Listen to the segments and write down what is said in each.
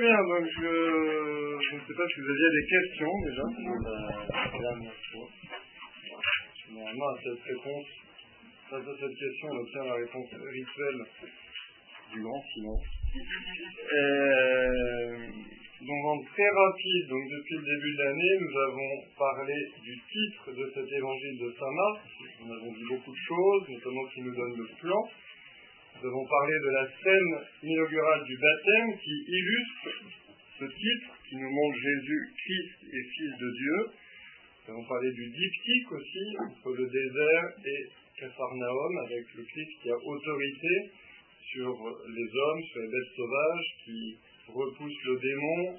Très bien, donc je, ne sais pas si vous aviez des questions déjà. Normalement, à cette réponse, face à cette question, on obtient la réponse rituelle du grand silence. Et, donc en très rapide, donc depuis le début de l'année, nous avons parlé du titre de cet évangile de Saint Marc. Nous avons dit beaucoup de choses, notamment qui nous donne le plan. Nous avons parlé de la scène inaugurale du baptême qui illustre ce titre qui nous montre Jésus, Christ et Fils de Dieu. Nous avons parlé du diptyque aussi, entre le désert et Capharnaüm, avec le Christ qui a autorité sur les hommes, sur les bêtes sauvages, qui repousse le démon,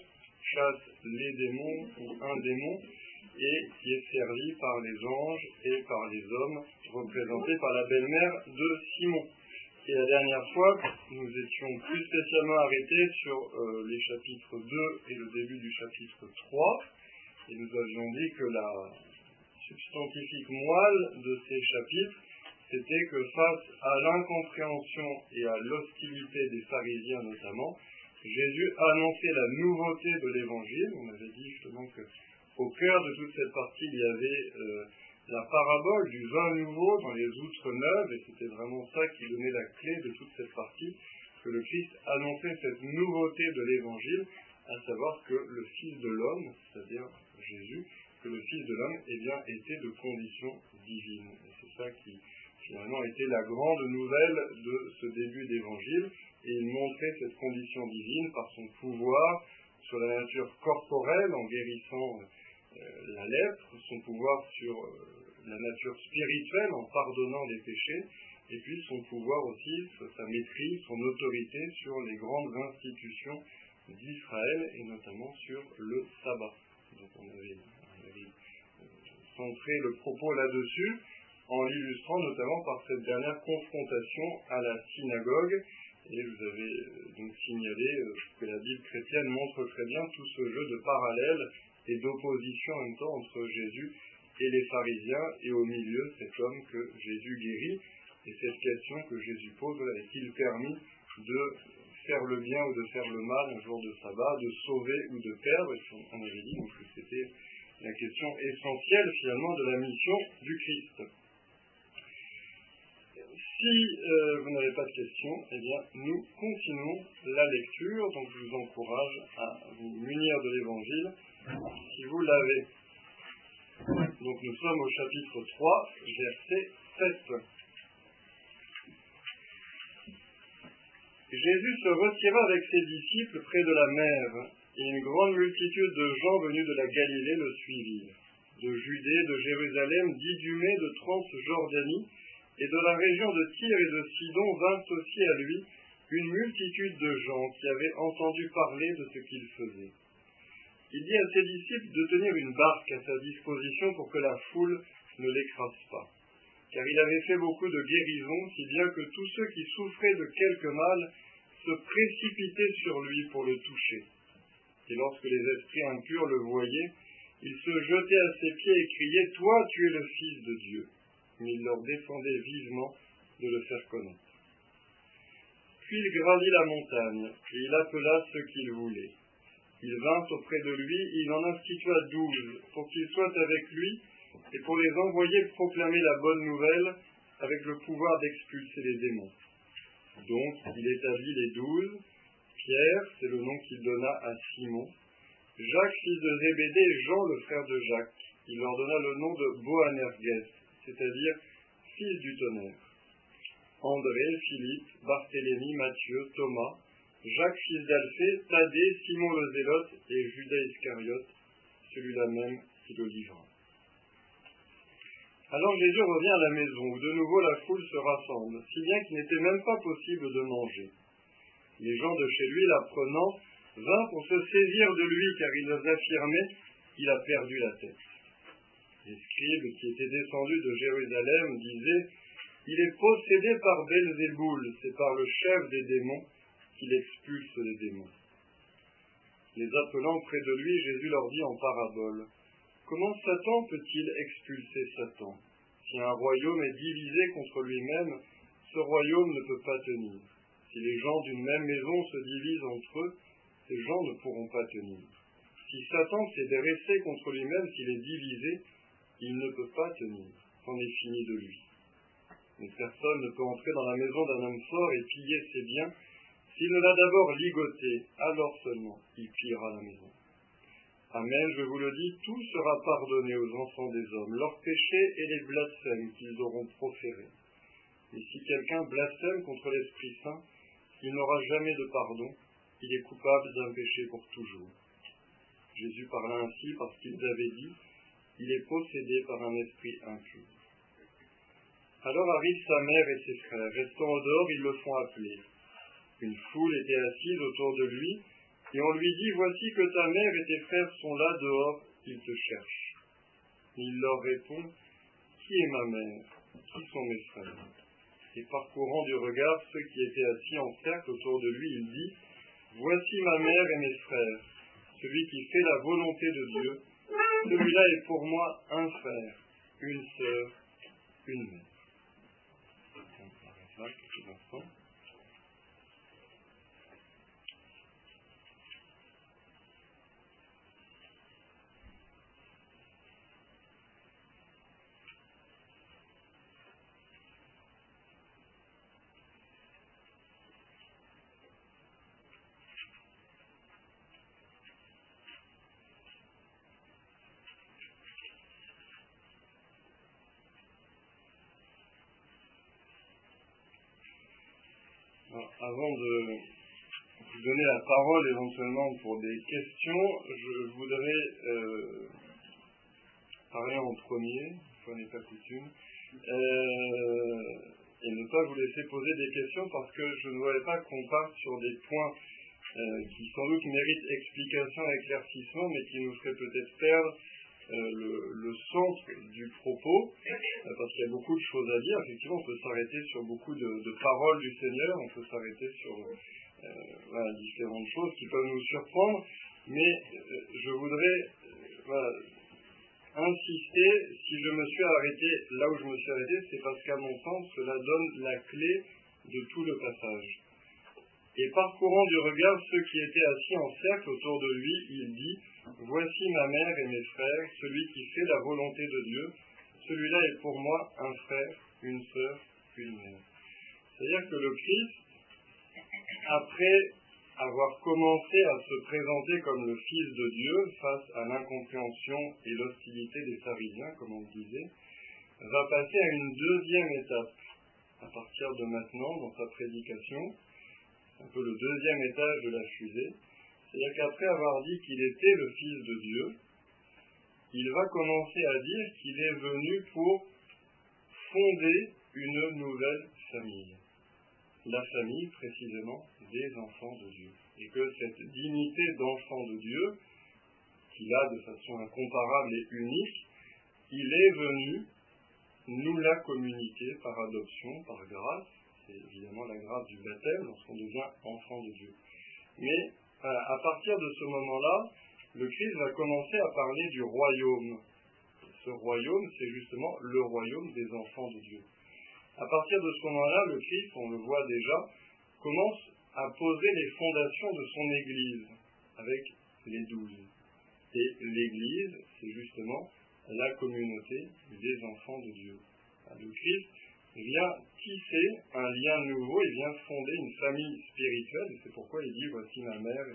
chasse les démons ou un démon, et qui est servi par les anges et par les hommes, représentés par la belle-mère de Simon. Et la dernière fois, nous étions plus spécialement arrêtés sur euh, les chapitres 2 et le début du chapitre 3, et nous avions dit que la substantifique moelle de ces chapitres, c'était que face à l'incompréhension et à l'hostilité des pharisiens notamment, Jésus a annoncé la nouveauté de l'évangile. On avait dit justement que au cœur de toute cette partie, il y avait euh, la parabole du vin nouveau dans les outres neuves, et c'était vraiment ça qui donnait la clé de toute cette partie, que le Christ annonçait cette nouveauté de l'évangile, à savoir que le Fils de l'homme, c'est-à-dire Jésus, que le Fils de l'homme, eh bien, était de condition divine. Et c'est ça qui, finalement, était la grande nouvelle de ce début d'évangile, et il montrait cette condition divine par son pouvoir sur la nature corporelle en guérissant la lèpre, son pouvoir sur euh, la nature spirituelle en pardonnant les péchés, et puis son pouvoir aussi, sa maîtrise, son autorité sur les grandes institutions d'Israël, et notamment sur le sabbat. Donc on avait, on avait euh, centré le propos là-dessus, en l'illustrant notamment par cette dernière confrontation à la synagogue, et vous avez donc signalé que la Bible chrétienne montre très bien tout ce jeu de parallèles et d'opposition en même temps entre Jésus et les pharisiens, et au milieu cet homme que Jésus guérit, et cette question que Jésus pose, est-il permis de faire le bien ou de faire le mal un jour de sabbat, de sauver ou de perdre? On avait dit donc, que c'était la question essentielle finalement de la mission du Christ. Si euh, vous n'avez pas de questions, eh bien, nous continuons la lecture. Donc, je vous encourage à vous munir de l'évangile si vous l'avez. Donc, nous sommes au chapitre 3, verset 7. Jésus se retira avec ses disciples près de la mer, et une grande multitude de gens venus de la Galilée le suivirent. De Judée, de Jérusalem, d'Idumée, de Transjordanie, et de la région de Tyr et de Sidon vint aussi à lui une multitude de gens qui avaient entendu parler de ce qu'il faisait. Il dit à ses disciples de tenir une barque à sa disposition pour que la foule ne l'écrase pas. Car il avait fait beaucoup de guérisons, si bien que tous ceux qui souffraient de quelque mal se précipitaient sur lui pour le toucher. Et lorsque les esprits impurs le voyaient, ils se jetaient à ses pieds et criaient Toi, tu es le Fils de Dieu mais il leur défendait vivement de le faire connaître. Puis il gravit la montagne, et il appela ceux qu'il voulait. Ils vinrent auprès de lui, il en institua douze, pour qu'ils soient avec lui, et pour les envoyer proclamer la bonne nouvelle avec le pouvoir d'expulser les démons. Donc il établit les douze, Pierre, c'est le nom qu'il donna à Simon, Jacques, fils de Zébédée, Jean, le frère de Jacques. Il leur donna le nom de Boanerges, c'est-à-dire fils du tonnerre. André, Philippe, Barthélemy, Matthieu, Thomas, Jacques fils d'Alphée, Thaddée, Simon le Zélote et Judas Iscariote, celui-là même qui le livra. Alors Jésus revient à la maison où de nouveau la foule se rassemble, si bien qu'il n'était même pas possible de manger. Les gens de chez lui, l'apprenant, vinrent pour se saisir de lui car ils affirmaient qu'il a perdu la tête. Les scribes qui étaient descendus de Jérusalem disaient Il est possédé par Belzéboul, c'est par le chef des démons qu'il expulse les démons. Les appelant près de lui, Jésus leur dit en parabole Comment Satan peut-il expulser Satan Si un royaume est divisé contre lui-même, ce royaume ne peut pas tenir. Si les gens d'une même maison se divisent entre eux, ces gens ne pourront pas tenir. Si Satan s'est dressé contre lui-même, s'il est divisé, il ne peut pas tenir. C'en est fini de lui. Une personne ne peut entrer dans la maison d'un homme fort et piller ses biens. S'il ne l'a d'abord ligoté, alors seulement il pillera la maison. Amen, je vous le dis, tout sera pardonné aux enfants des hommes, leurs péchés et les blasphèmes qu'ils auront proférés. Mais si quelqu'un blasphème contre l'Esprit Saint, il n'aura jamais de pardon, il est coupable d'un péché pour toujours. Jésus parla ainsi parce qu'il avait dit, il est possédé par un esprit impur. Alors arrive sa mère et ses frères. Restant au dehors, ils le font appeler. Une foule était assise autour de lui, et on lui dit, Voici que ta mère et tes frères sont là dehors, ils te cherchent. Il leur répond, Qui est ma mère? Qui sont mes frères? Et parcourant du regard ceux qui étaient assis en cercle autour de lui, il dit, Voici ma mère et mes frères, celui qui fait la volonté de Dieu, celui-là est pour moi un frère, une sœur, une mère. Avant de vous donner la parole éventuellement pour des questions, je voudrais euh, parler en premier, fois n'est pas coutume, euh, et ne pas vous laisser poser des questions parce que je ne voudrais pas qu'on parte sur des points euh, qui sans doute méritent explication, éclaircissement, mais qui nous feraient peut-être perdre le, le, sens du propos, parce qu'il y a beaucoup de choses à dire. Effectivement, on peut s'arrêter sur beaucoup de, paroles du Seigneur, on peut s'arrêter sur euh, différentes choses qui peuvent nous surprendre, mais euh, je voudrais insister, si je me suis arrêté là où je me suis arrêté, c'est parce qu'à mon sens, cela donne la clé de tout le passage. Et parcourant du regard ceux qui étaient assis en cercle autour de lui, il dit, Voici ma mère et mes frères, celui qui fait la volonté de Dieu, celui-là est pour moi un frère, une sœur, une mère. C'est-à-dire que le Christ, après avoir commencé à se présenter comme le Fils de Dieu face à l'incompréhension et l'hostilité des pharisiens, comme on le disait, va passer à une deuxième étape à partir de maintenant dans sa prédication, un peu le deuxième étage de la fusée, c'est-à-dire qu'après avoir dit qu'il était le Fils de Dieu, il va commencer à dire qu'il est venu pour fonder une nouvelle famille. La famille, précisément, des enfants de Dieu. Et que cette dignité d'enfant de Dieu, qu'il a de façon incomparable et unique, il est venu nous la communiquer par adoption, par grâce. Évidemment la grâce du baptême lorsqu'on devient enfant de Dieu. Mais à partir de ce moment-là, le Christ va commencer à parler du royaume. Ce royaume, c'est justement le royaume des enfants de Dieu. À partir de ce moment-là, le Christ, on le voit déjà, commence à poser les fondations de son Église avec les douze. Et l'Église, c'est justement la communauté des enfants de Dieu. Le Christ vient tisser un lien nouveau, il vient fonder une famille spirituelle, et c'est pourquoi il dit voici ma mère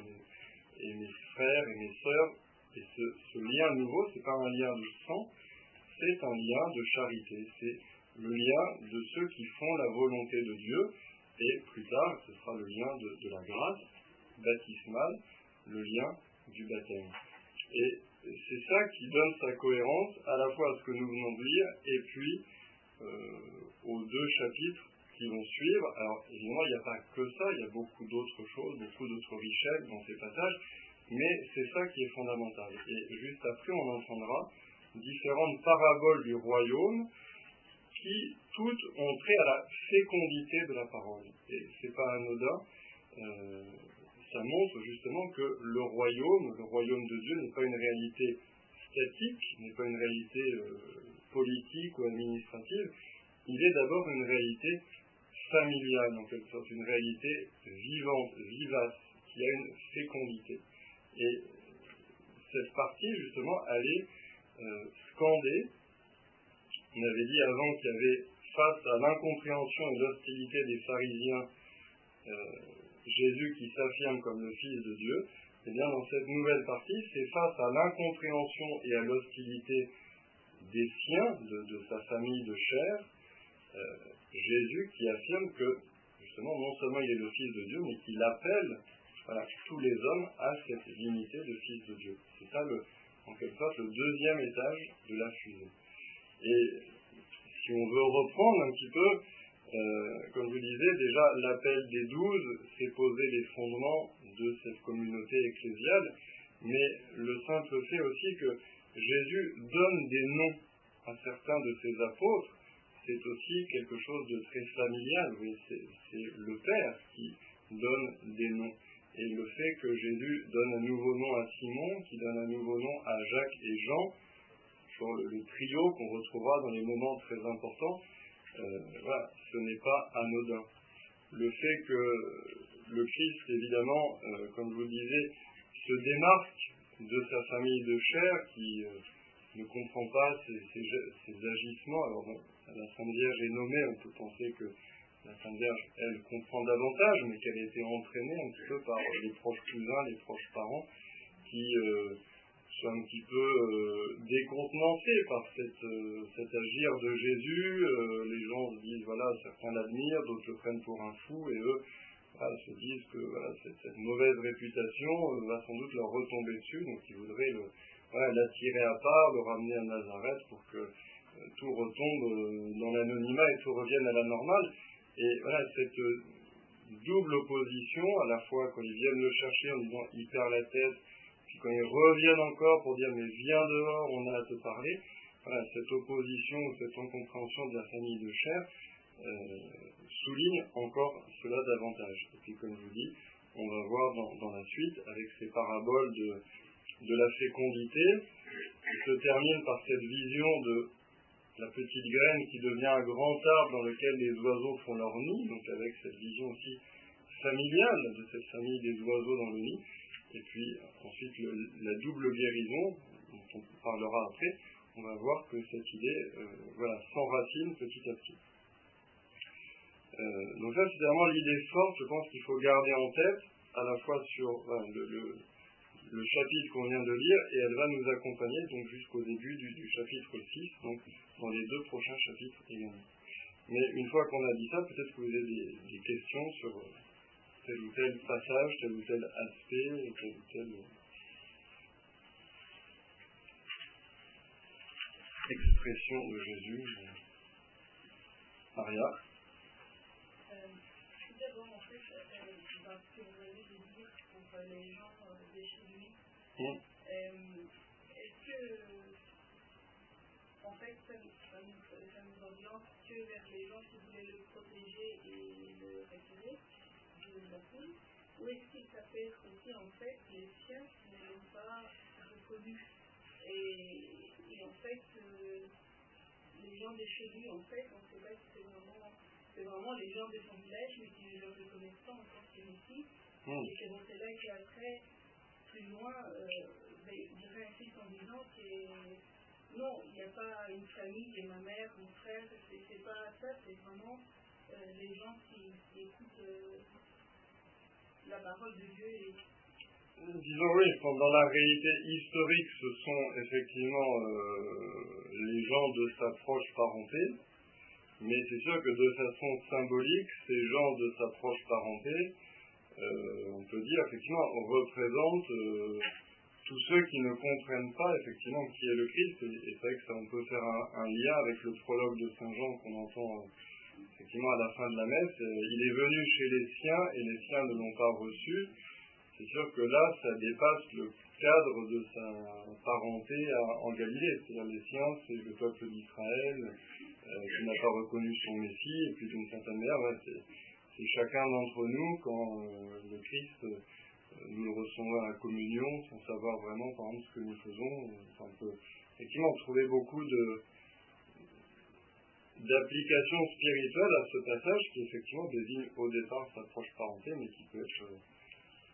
et mes, frères et mes sœurs. Et ce, lien nouveau, c'est pas un lien de sang, c'est un lien de charité, c'est le lien de ceux qui font la volonté de Dieu, et plus tard, ce sera le lien de, la grâce baptismale, le lien du baptême. Et c'est ça qui donne sa cohérence à la fois à ce que nous venons de lire, et puis euh, aux deux chapitres qui vont suivre. Alors, évidemment, il n'y a pas que ça, il y a beaucoup d'autres choses, beaucoup d'autres richesses dans ces passages, mais c'est ça qui est fondamental. Et juste après, on entendra différentes paraboles du royaume qui toutes ont trait à la fécondité de la parole. Et c'est pas anodin. Euh, ça montre justement que le royaume, le royaume de Dieu n'est pas une réalité statique, n'est pas une réalité euh, politique ou administrative, il est d'abord une réalité familiale, en quelque sorte, une réalité vivante, vivace, qu'il y a une fécondité. Et cette partie, justement, allait euh, scander. On avait dit avant qu'il y avait, face à l'incompréhension et l'hostilité des pharisiens, euh, Jésus qui s'affirme comme le Fils de Dieu. Et eh bien, dans cette nouvelle partie, c'est face à l'incompréhension et à l'hostilité des siens, de, sa famille de chair, euh, Jésus qui affirme que, justement, non seulement il est le Fils de Dieu, mais qu'il appelle tous les hommes à cette dignité de Fils de Dieu. C'est ça, le, en quelque sorte, le deuxième étage de la fusée. Et si on veut reprendre un petit peu, euh, comme je disais, déjà l'appel des douze, c'est poser les fondements de cette communauté ecclésiale, mais le simple fait aussi que Jésus donne des noms à certains de ses apôtres, c'est aussi quelque chose de très familial. c'est le Père qui donne des noms. Et le fait que Jésus donne un nouveau nom à Simon, qui donne un nouveau nom à Jacques et Jean, le, trio qu'on retrouvera dans les moments très importants, euh, voilà, ce n'est pas anodin. Le fait que le Christ, évidemment, euh, comme je vous le disais, se démarque de sa famille de chair qui euh, ne comprend pas ses, agissements. Alors, la Sainte Vierge est nommée, on peut penser que la Sainte Vierge, elle, comprend davantage, mais qu'elle a été entraînée un petit peu par les proches cousins, les proches parents, qui euh, sont un petit peu euh, décontenancés par cet agir de Jésus. les gens se disent, voilà, certains l'admirent, d'autres le prennent pour un fou, et eux, se disent que cette, mauvaise réputation euh, va sans doute leur retomber dessus, donc ils voudraient l'attirer à part, le ramener à Nazareth pour que euh, tout retombe euh, dans l'anonymat et tout revienne à la normale. Et voilà, cette double opposition, à la fois quand ils viennent le chercher en disant il perd la tête, puis quand ils reviennent encore pour dire mais viens dehors, on a à te parler, voilà, cette opposition, cette incompréhension de la famille de chair, euh, souligne encore cela davantage. Et puis, comme je vous dis, on va voir dans, la suite, avec ces paraboles de, de la fécondité, qui se termine par cette vision de la petite graine qui devient un grand arbre dans lequel les oiseaux font leur nid, donc avec cette vision aussi familiale de cette famille des oiseaux dans le nid, et puis ensuite la double guérison, dont on parlera après, on va voir que cette idée euh, voilà, s'enracine petit à petit. Euh, donc ça, c'est vraiment l'idée forte, je pense qu'il faut garder en tête, à la fois sur le, chapitre qu'on vient de lire, et elle va nous accompagner donc jusqu'au début du, chapitre 6, donc dans les deux prochains chapitres également. Mais une fois qu'on a dit ça, peut-être que vous avez des, questions sur euh, tel ou tel passage, tel ou tel aspect, tel ou tel euh, expression de Jésus. Maria les gens de chez lui. Est-ce que, en fait, ça, nous, oriente que vers les gens qui voulaient le protéger et le retirer de la foule? Ou est-ce que ça peut être aussi, en fait, les siens qui ne l'ont pas reconnu? Et, en fait, euh, les gens de chez lui, en fait, on ne sait pas si c'est vraiment, c'est vraiment les gens de son village, mais qui ne le reconnaissent pas encore comme ici. Hmm. Et c'est c'est là qu'après, plus loin, euh, ben, je réinsiste en disant que non, il n'y a pas une famille, et ma mère, mon frère, c'est pas ça, c'est vraiment euh, les gens qui, écoutent euh, la parole de Dieu. Et... Disons oui, dans la réalité historique, ce sont effectivement les gens de sa proche parenté, mais c'est sûr que de façon symbolique, ces gens de sa proche parenté, euh, on peut dire effectivement, on représente euh, tous ceux qui ne comprennent pas effectivement qui est le Christ. Et, c'est vrai que ça, on peut faire un, lien avec le prologue de Saint Jean qu'on entend euh, effectivement à la fin de la messe. il est venu chez les siens et les siens ne l'ont pas reçu. C'est sûr que là, ça dépasse le cadre de sa parenté en Galilée. C'est-à-dire les siens, c'est le peuple d'Israël qui n'a pas reconnu son Messie. Et puis d'une certaine manière, c'est c'est chacun d'entre nous, quand euh, le Christ, euh, nous le recevons à la communion, sans savoir vraiment, par exemple, ce que nous faisons, on peut effectivement trouver beaucoup de d'applications spirituelles à ce passage qui effectivement désigne au départ sa proche parenté, mais qui peut être,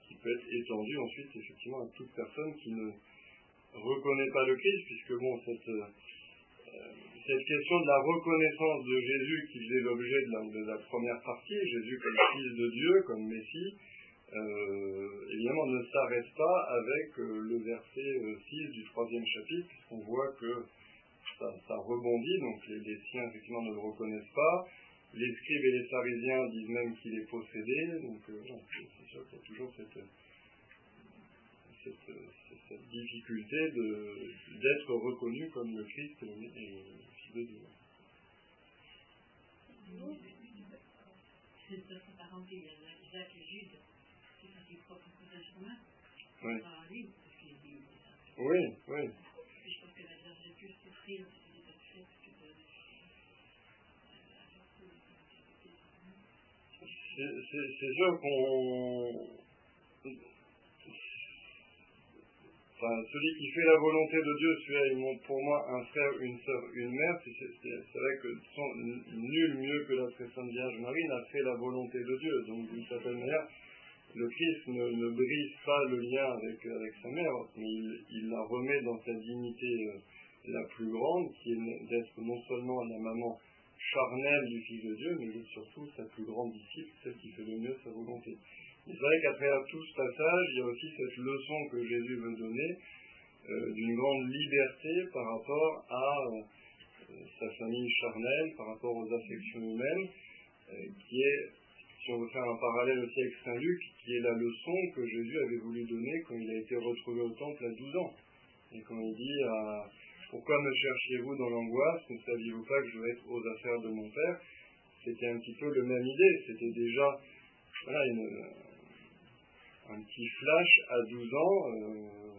qui peut être étendu ensuite effectivement à toute personne qui ne reconnaît pas le Christ, puisque bon, cette, euh, cette question de la reconnaissance de Jésus qui faisait l'objet de, la, première partie, Jésus comme fils de Dieu, comme Messie, euh, évidemment ne s'arrête pas avec euh, le verset 6 du troisième chapitre, puisqu'on voit que ça, rebondit, donc les, siens effectivement ne le reconnaissent pas, les scribes et les pharisiens disent même qu'il est possédé, donc c'est sûr qu'il y a toujours cette, cette, difficulté d'être reconnu comme le Christ et C'est parenté, il y a Jacques et Jude. Oui. Par lui, parce qu'il est dit ça. Oui, oui. Je pense que la Vierge a pu souffrir de ce fait que c'est sûr qu'on celui qui fait la volonté de Dieu, celui-là pour moi un frère, une sœur, une mère. C'est vrai que nul mieux que la très sainte Vierge Marie n'a fait la volonté de Dieu. Donc d'une certaine manière, le Christ ne, brise pas le lien avec, avec sa mère, mais il, la remet dans sa dignité euh, la plus grande, qui est d'être non seulement la maman charnelle du Fils de Dieu, mais surtout sa plus grande disciple, celle qui fait le mieux sa volonté. C'est vrai travers tout ce passage, il y a aussi cette leçon que Jésus veut donner euh, d'une grande liberté par rapport à euh, sa famille charnelle, par rapport aux affections humaines, euh, qui est, si on veut faire un parallèle aussi avec Saint Luc, qui est la leçon que Jésus avait voulu donner quand il a été retrouvé au temple à 12 ans. Et quand il dit Pourquoi me cherchiez-vous dans l'angoisse? Ne saviez-vous pas que je vais être aux affaires de mon Père? C'était un petit peu le même idée. C'était déjà voilà, une, un petit flash à 12 ans, euh,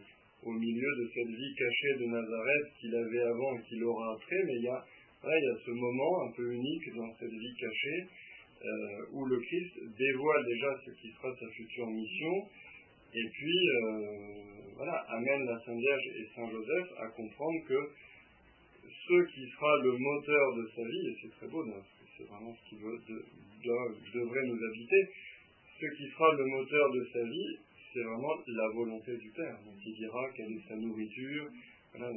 au milieu de cette vie cachée de Nazareth qu'il avait avant et qu'il aura après, mais il y, a, il y a ce moment un peu unique dans cette vie cachée euh, où le Christ dévoile déjà ce qui sera sa future mission et puis euh, voilà, amène la Sainte Vierge et Saint Joseph à comprendre que ce qui sera le moteur de sa vie, et c'est très beau, c'est vraiment ce qui devrait nous habiter, ce qui sera le moteur de sa vie, c'est vraiment la volonté du Père. Donc il dira quelle est sa nourriture, euh,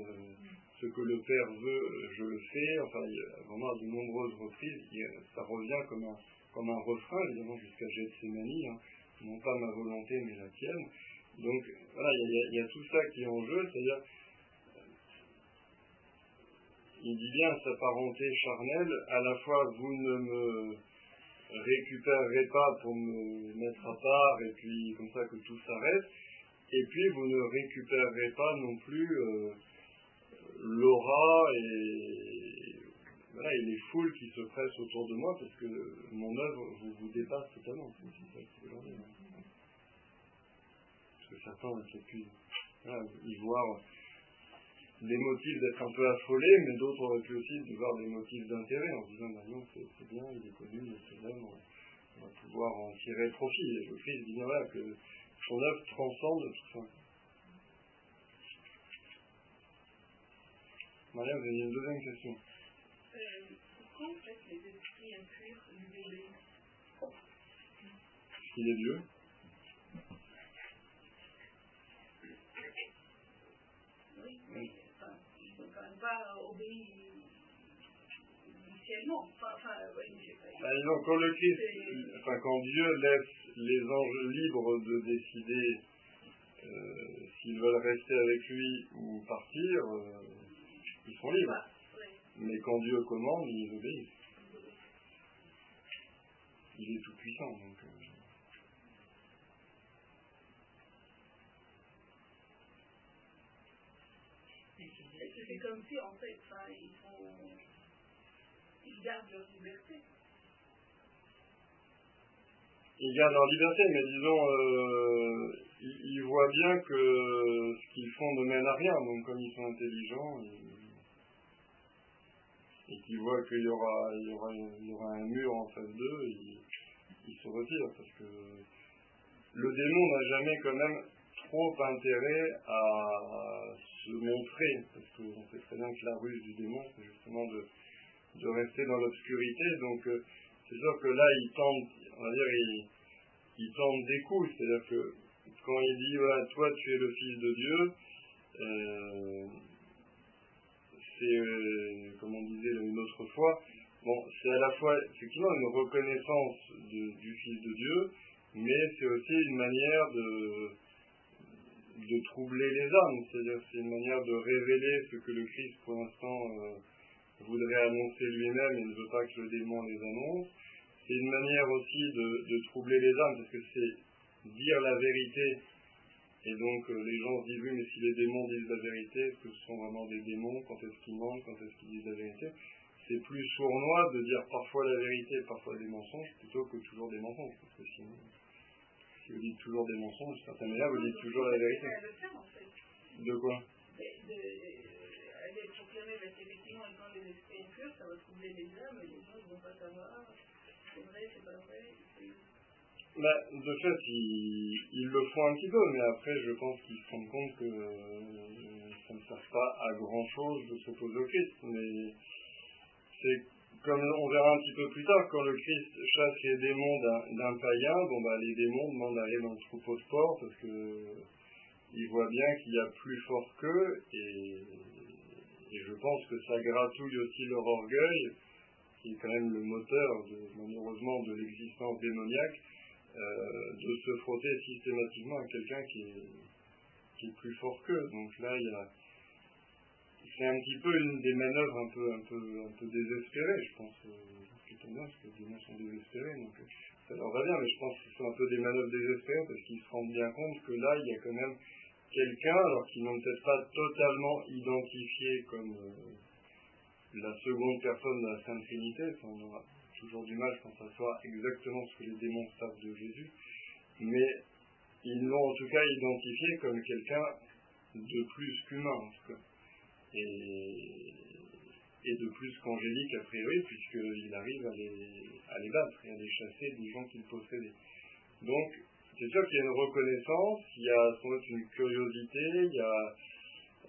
ce que le Père veut, je le fais. Enfin, vraiment à de nombreuses reprises, ça revient comme un, comme un refrain, évidemment, jusqu'à Gethsemane, hein, non pas ma volonté, mais la tienne. Donc voilà, il y, a, tout ça qui est en jeu, c'est-à-dire, il dit bien sa parenté charnelle, à la fois vous ne me récupérerai pas pour me mettre à part et puis comme ça que tout s'arrête. Et puis vous ne récupérerez pas non plus euh, l'aura et, les foules qui se pressent autour de moi parce que mon œuvre vous, dépasse totalement. Parce que certains ont pu y voir des motifs d'être un peu affolé, mais d'autres auraient pu aussi voir des motifs d'intérêt en disant bah non, c'est bien, il est connu, il est célèbre, on va pouvoir en tirer profit. Et le Christ dit bien voilà, que son œuvre transcende tout ça. Maria, vous avez une deuxième question. Euh, pourquoi en fait les esprits impurs lui obéissent qu'il est Dieu initialement. Enfin, enfin, oui, bah, quand le Christ, enfin, quand Dieu laisse les anges libres de décider euh, s'ils veulent rester avec lui ou partir, euh, ils sont libres. Bah. Mais quand Dieu commande, ils obéissent. Il est tout puissant, donc. Euh, c'est comme si, en fait, gardent leur liberté. Ils gardent leur liberté, mais disons, euh, ils, voient bien que ce qu'ils font ne mène à rien. Donc, comme ils sont intelligents, et qu'ils voient qu'il y aura, il y, aura, il y aura un mur en face d'eux, ils, ils se retirent. Parce que le démon n'a jamais quand même trop intérêt à se montrer, parce qu'on sait très bien que la ruse du démon, c'est justement de, de rester dans l'obscurité. Donc, euh, c'est sûr que là, il tente, on va dire, il, tente des coups. C'est-à-dire que quand il dit voilà, toi tu es le Fils de Dieu, euh, c'est, euh, comme on disait une autre fois, bon, c'est à la fois effectivement une reconnaissance du Fils de Dieu, mais c'est aussi une manière de, de troubler les âmes, c'est-à-dire c'est une manière de révéler ce que le Christ pour l'instant voudrait annoncer lui-même et ne veut pas que le démon les annonce. C'est une manière aussi de, troubler les âmes, parce que c'est dire la vérité. Et donc euh, les gens se disent oui, mais si les démons disent la vérité, est-ce que ce sont vraiment des démons? Quand est-ce qu'ils mentent? Quand est-ce qu'ils disent la vérité? C'est plus sournois de dire parfois la vérité, parfois des mensonges, plutôt que toujours des mensonges. Parce que sinon, si vous dites toujours des mensonges, d'une certaine manière, vous dites toujours la vérité. De quoi? Vrai. Bah, de fait, ils, ils, le font un petit peu, mais après, je pense qu'ils se rendent compte que euh, ça ne sert pas à grand chose de s'opposer au Christ. Mais c'est comme on verra un petit peu plus tard, quand le Christ chasse les démons d'un païen, bon bah les démons demandent d'aller dans le troupeau de porc parce que ils voient bien qu'il y a plus fort qu'eux et, je pense que ça gratouille aussi leur orgueil, qui est quand même le moteur malheureusement de l'existence démoniaque, euh, de se frotter systématiquement à quelqu'un qui est, plus fort qu'eux. Donc là, il y a c'est un petit peu une des manœuvres un peu, désespérées, je pense, plutôt bien, parce que les gens sont désespérés, donc euh, ça leur va bien, mais je pense que ce sont un peu des manœuvres désespérées, parce qu'ils se rendent bien compte que là, il y a quand même quelqu'un, alors qu'ils n'ont peut-être pas totalement identifié comme euh, la seconde personne de la Sainte Trinité, on aura toujours du mal, pense, à savoir exactement ce que les démons savent de Jésus, mais ils l'ont en tout cas identifié comme quelqu'un de plus qu'humain, en tout cas et, de plus qu'angélique a priori, puisqu'il arrive à les, à les battre et à les chasser des gens qu'il possédait. Donc, c'est sûr qu'il y a une reconnaissance, il y a sans doute une curiosité, il y a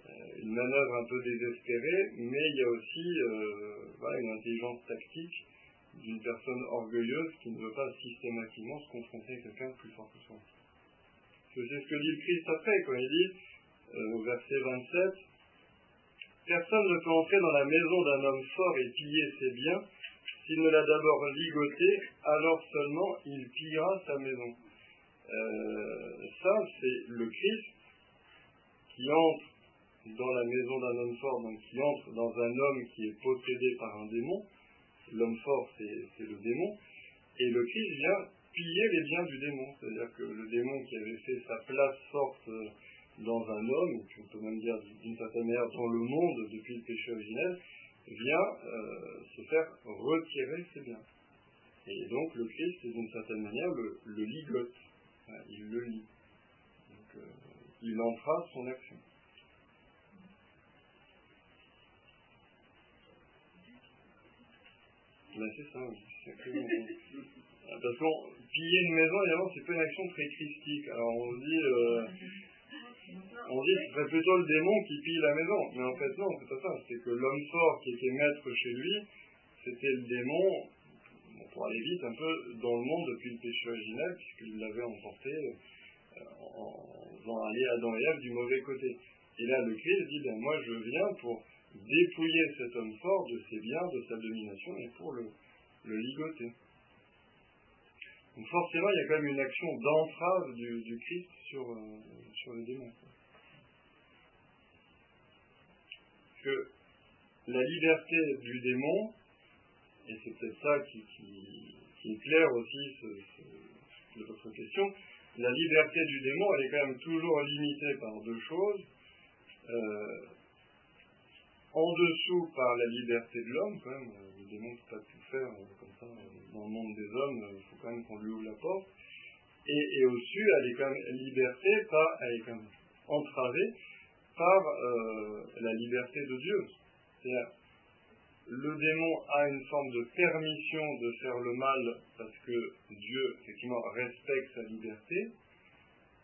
euh, une manœuvre un peu désespérée, mais il y a aussi euh, une intelligence tactique d'une personne orgueilleuse qui ne veut pas systématiquement se confronter à quelqu'un de plus fort que soi. C'est ce que dit le Christ après, quand il dit, euh, au verset 27, Personne ne peut entrer dans la maison d'un homme fort et piller ses biens s'il ne l'a d'abord ligoté, alors seulement il pillera sa maison. Euh, ça, c'est le Christ qui entre dans la maison d'un homme fort, donc qui entre dans un homme qui est possédé par un démon. L'homme fort, c'est le démon. Et le Christ vient piller les biens du démon. C'est-à-dire que le démon qui avait fait sa place forte dans un homme, et puis on peut même dire d'une certaine manière dans le monde depuis le péché originel, vient euh, se faire retirer ses biens. Et donc le Christ, d'une certaine manière, le, le ligote, il le lit. Donc euh, il entrave son action. Ben, c'est ça, oui. Parce qu'on piller une maison, évidemment, c'est pas une action très christique. Alors on dit, euh, on dit que ce serait plutôt le démon qui pille la maison. Mais en fait, non, c'est pas ça. C'est que l'homme fort qui était maître chez lui, c'était le démon, pour aller vite, un peu dans le monde depuis le péché originel, puisqu'il l'avait emporté euh, en faisant aller Adam et Ève du mauvais côté. Et là, le Christ dit, ben, moi je viens pour dépouiller cet homme fort de ses biens, de sa domination, et pour le, le ligoter. Donc forcément, il y a quand même une action d'entrave du, Christ sur, euh, sur les démons. Parce que la liberté du démon, et c'est peut-être ça qui, qui, éclaire aussi ce, votre question, la liberté du démon, elle est quand même toujours limitée par deux choses. Euh, en dessous par la liberté de l'homme, quand même, le démon ne peut pas tout faire euh, comme ça euh, dans le monde des hommes, il faut quand même qu'on lui ouvre la porte. Et, au-dessus, elle est quand même liberté par, elle est quand entravée par euh, la liberté de Dieu. C'est-à-dire, le démon a une forme de permission de faire le mal parce que Dieu, effectivement, respecte sa liberté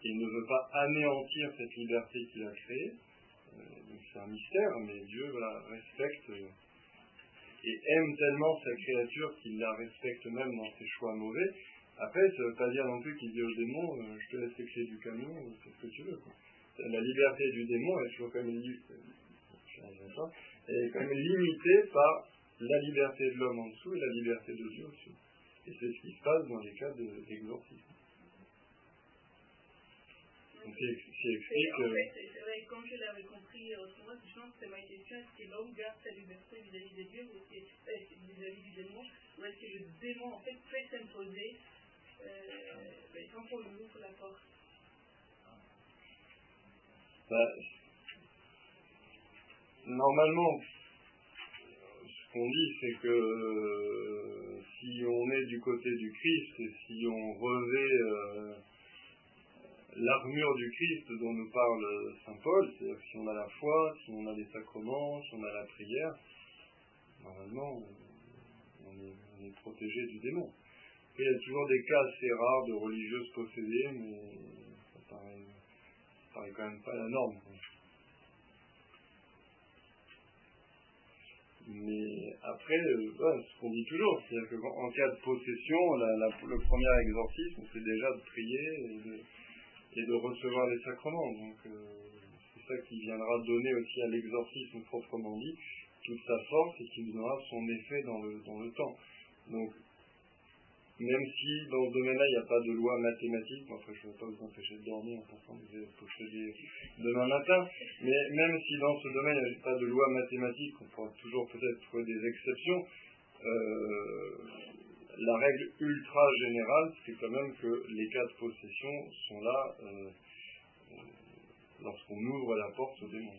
et ne veut pas anéantir cette liberté qu'il a créée. Euh, c'est un mystère, mais Dieu respecte et aime tellement sa créature qu'il la respecte même dans ses choix mauvais, après, ça ne veut pas dire non plus qu'il dit au démon, euh, je te laisse les clés du camion, c'est ce que tu veux. La liberté du démon est toujours quand même, est quand même limitée par la liberté de l'homme en dessous et la liberté de Dieu au-dessus. Et c'est ce qui se passe dans les cas d'exorcisme. Donc, c'est. En fait, c'est vrai, comme je l'avais compris autrement, je pense que c'est ma question est-ce que l'homme garde sa liberté vis-à-vis de Dieu ou vis-à-vis du démon Ou est-ce que le démon, en fait, peut s'imposer euh, quand on lui ouvre la porte bah, Normalement, ce qu'on dit, c'est que euh, si on est du côté du Christ et si on revêt euh, l'armure du Christ dont nous parle Saint Paul, c'est-à-dire si on a la foi, si on a les sacrements, si on a la prière, normalement, on est, on est protégé du démon. il y a toujours des cas assez rares de religieuses possédées, mais ça paraît, ça paraît quand même pas la norme. Mais après, euh, ce qu'on dit toujours, c'est-à-dire qu'en cas de possession, le premier exorcisme, c'est déjà de prier et de, et de recevoir les sacrements. Donc euh, c'est ça qui viendra donner aussi à l'exorcisme proprement dit toute sa force et qui donnera son effet dans le, dans le temps. Donc même si dans ce domaine-là, il n'y a pas de loi mathématique, après je ne vais pas vous empêcher de dormir en pensant que vous allez posséder demain matin, mais même si dans ce domaine, il n'y a pas de loi mathématique, on pourra toujours peut-être trouver des exceptions, euh, la règle ultra générale, c'est quand même que les cas de possession sont là euh, euh, lorsqu'on ouvre la porte au démon.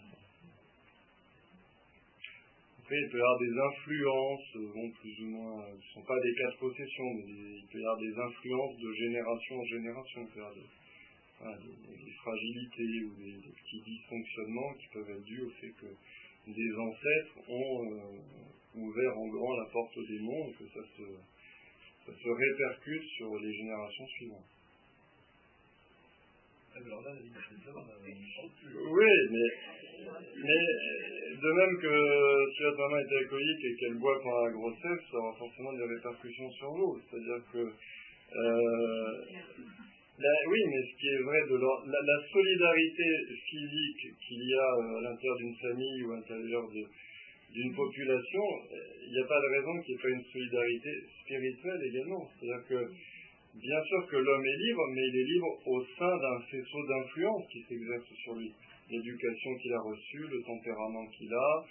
Après, il peut y avoir des influences, euh, bon, plus ou moins, ce ne sont pas des cas de possession, mais il peut y avoir des influences de génération en génération. Il peut y avoir des, fragilités ou des, petits dysfonctionnements qui peuvent être dus au fait que des ancêtres ont ouvert en grand la porte au démon et que ça se répercute sur les générations suivantes. Oui, mais, mais de même que si votre maman est alcoolique et qu'elle boit pendant la grossesse, ça aura forcément des répercussions sur vous. C'est-à-dire que euh, oui, mais ce qui est vrai de la, la, solidarité physique qu'il y a euh, à l'intérieur d'une famille ou à l'intérieur d'une population, il n'y a pas de raison qu'il n'y ait pas une solidarité spirituelle également. C'est-à-dire que, bien sûr que l'homme est libre, mais il est libre au sein d'un faisceau d'influence qui s'exerce sur lui. L'éducation qu'il a reçue, le tempérament qu'il a,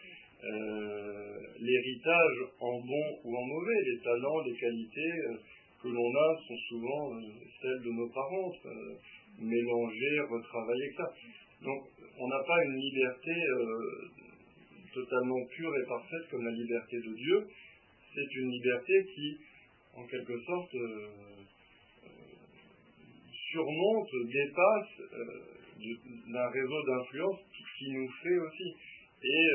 euh, l'héritage en bon ou en mauvais, les talents, les qualités euh, que l'on a sont souvent euh, celles de nos parents, mélangées, retravaillées, etc. Donc, on n'a pas une liberté totalement pure et parfaite comme la liberté de Dieu, c'est une liberté qui, en quelque sorte, surmonte, dépasse euh, un réseau d'influence qui, nous fait aussi. Et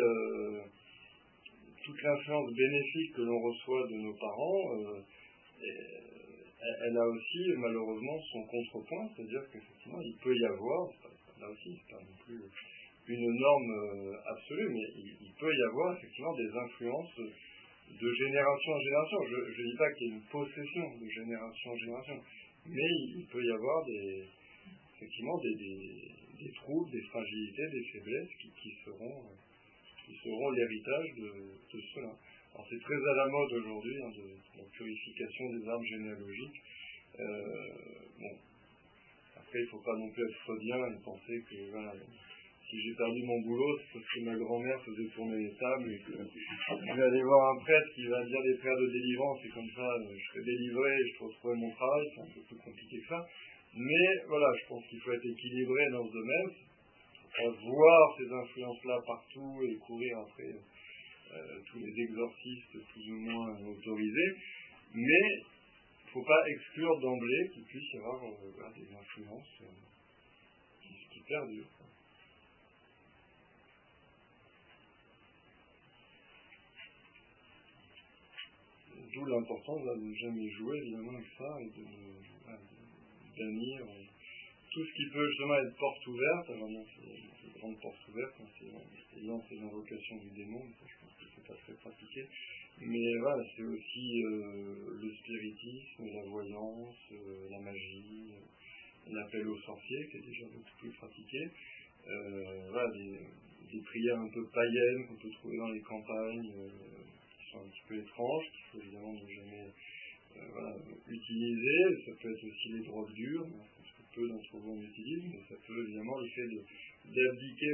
toute l'influence bénéfique que l'on reçoit de nos parents, elle a aussi malheureusement son contrepoint, c'est-à-dire qu'effectivement il peut y avoir, là aussi c'est pas non plus une norme euh, absolue, mais il, peut y avoir effectivement des influences de génération en génération. Je ne dis pas qu'il y ait une possession de génération en génération, mais il, peut y avoir des, effectivement des, troubles, des fragilités, des faiblesses qui, seront, qui seront l'héritage de, cela. Alors c'est très à la mode aujourd'hui, hein, de, la purification des arbres généalogiques. Euh, bon. Après, il ne faut pas non plus être freudien et penser que si j'ai perdu mon boulot, c'est parce que ma grand-mère faisait tourner les tables et que je vais aller voir un prêtre qui va dire des prières de délivrance et comme ça euh, je serai délivré et je peux retrouver mon travail, c'est un peu plus compliqué que ça. Mais voilà, je pense qu'il faut être équilibré dans ce domaine, voir ces influences-là partout et courir après euh, tous les exorcistes plus ou moins autorisés. Mais il ne faut pas exclure d'emblée qu'il puisse y avoir euh, des influences qui perdurent. D'où l'importance de ne jamais jouer évidemment avec ça et de, bannir euh, tout ce qui peut justement être porte ouverte. Alors non, c'est une grande porte ouverte, hein, c'est une invocation du démon, je pense que c'est pas très pratiqué. Mais voilà, c'est aussi le spiritisme, la voyance, la magie, l'appel aux sorciers, qui est déjà beaucoup plus pratiqué. voilà, des, prières un peu païennes qu'on peut trouver dans les campagnes, sont un petit peu étranges, qu'il faut évidemment ne jamais voilà, utiliser. Ça peut être aussi les drogues dures, peu d'entre vous en utilisent, mais ça peut évidemment le fait d'abdiquer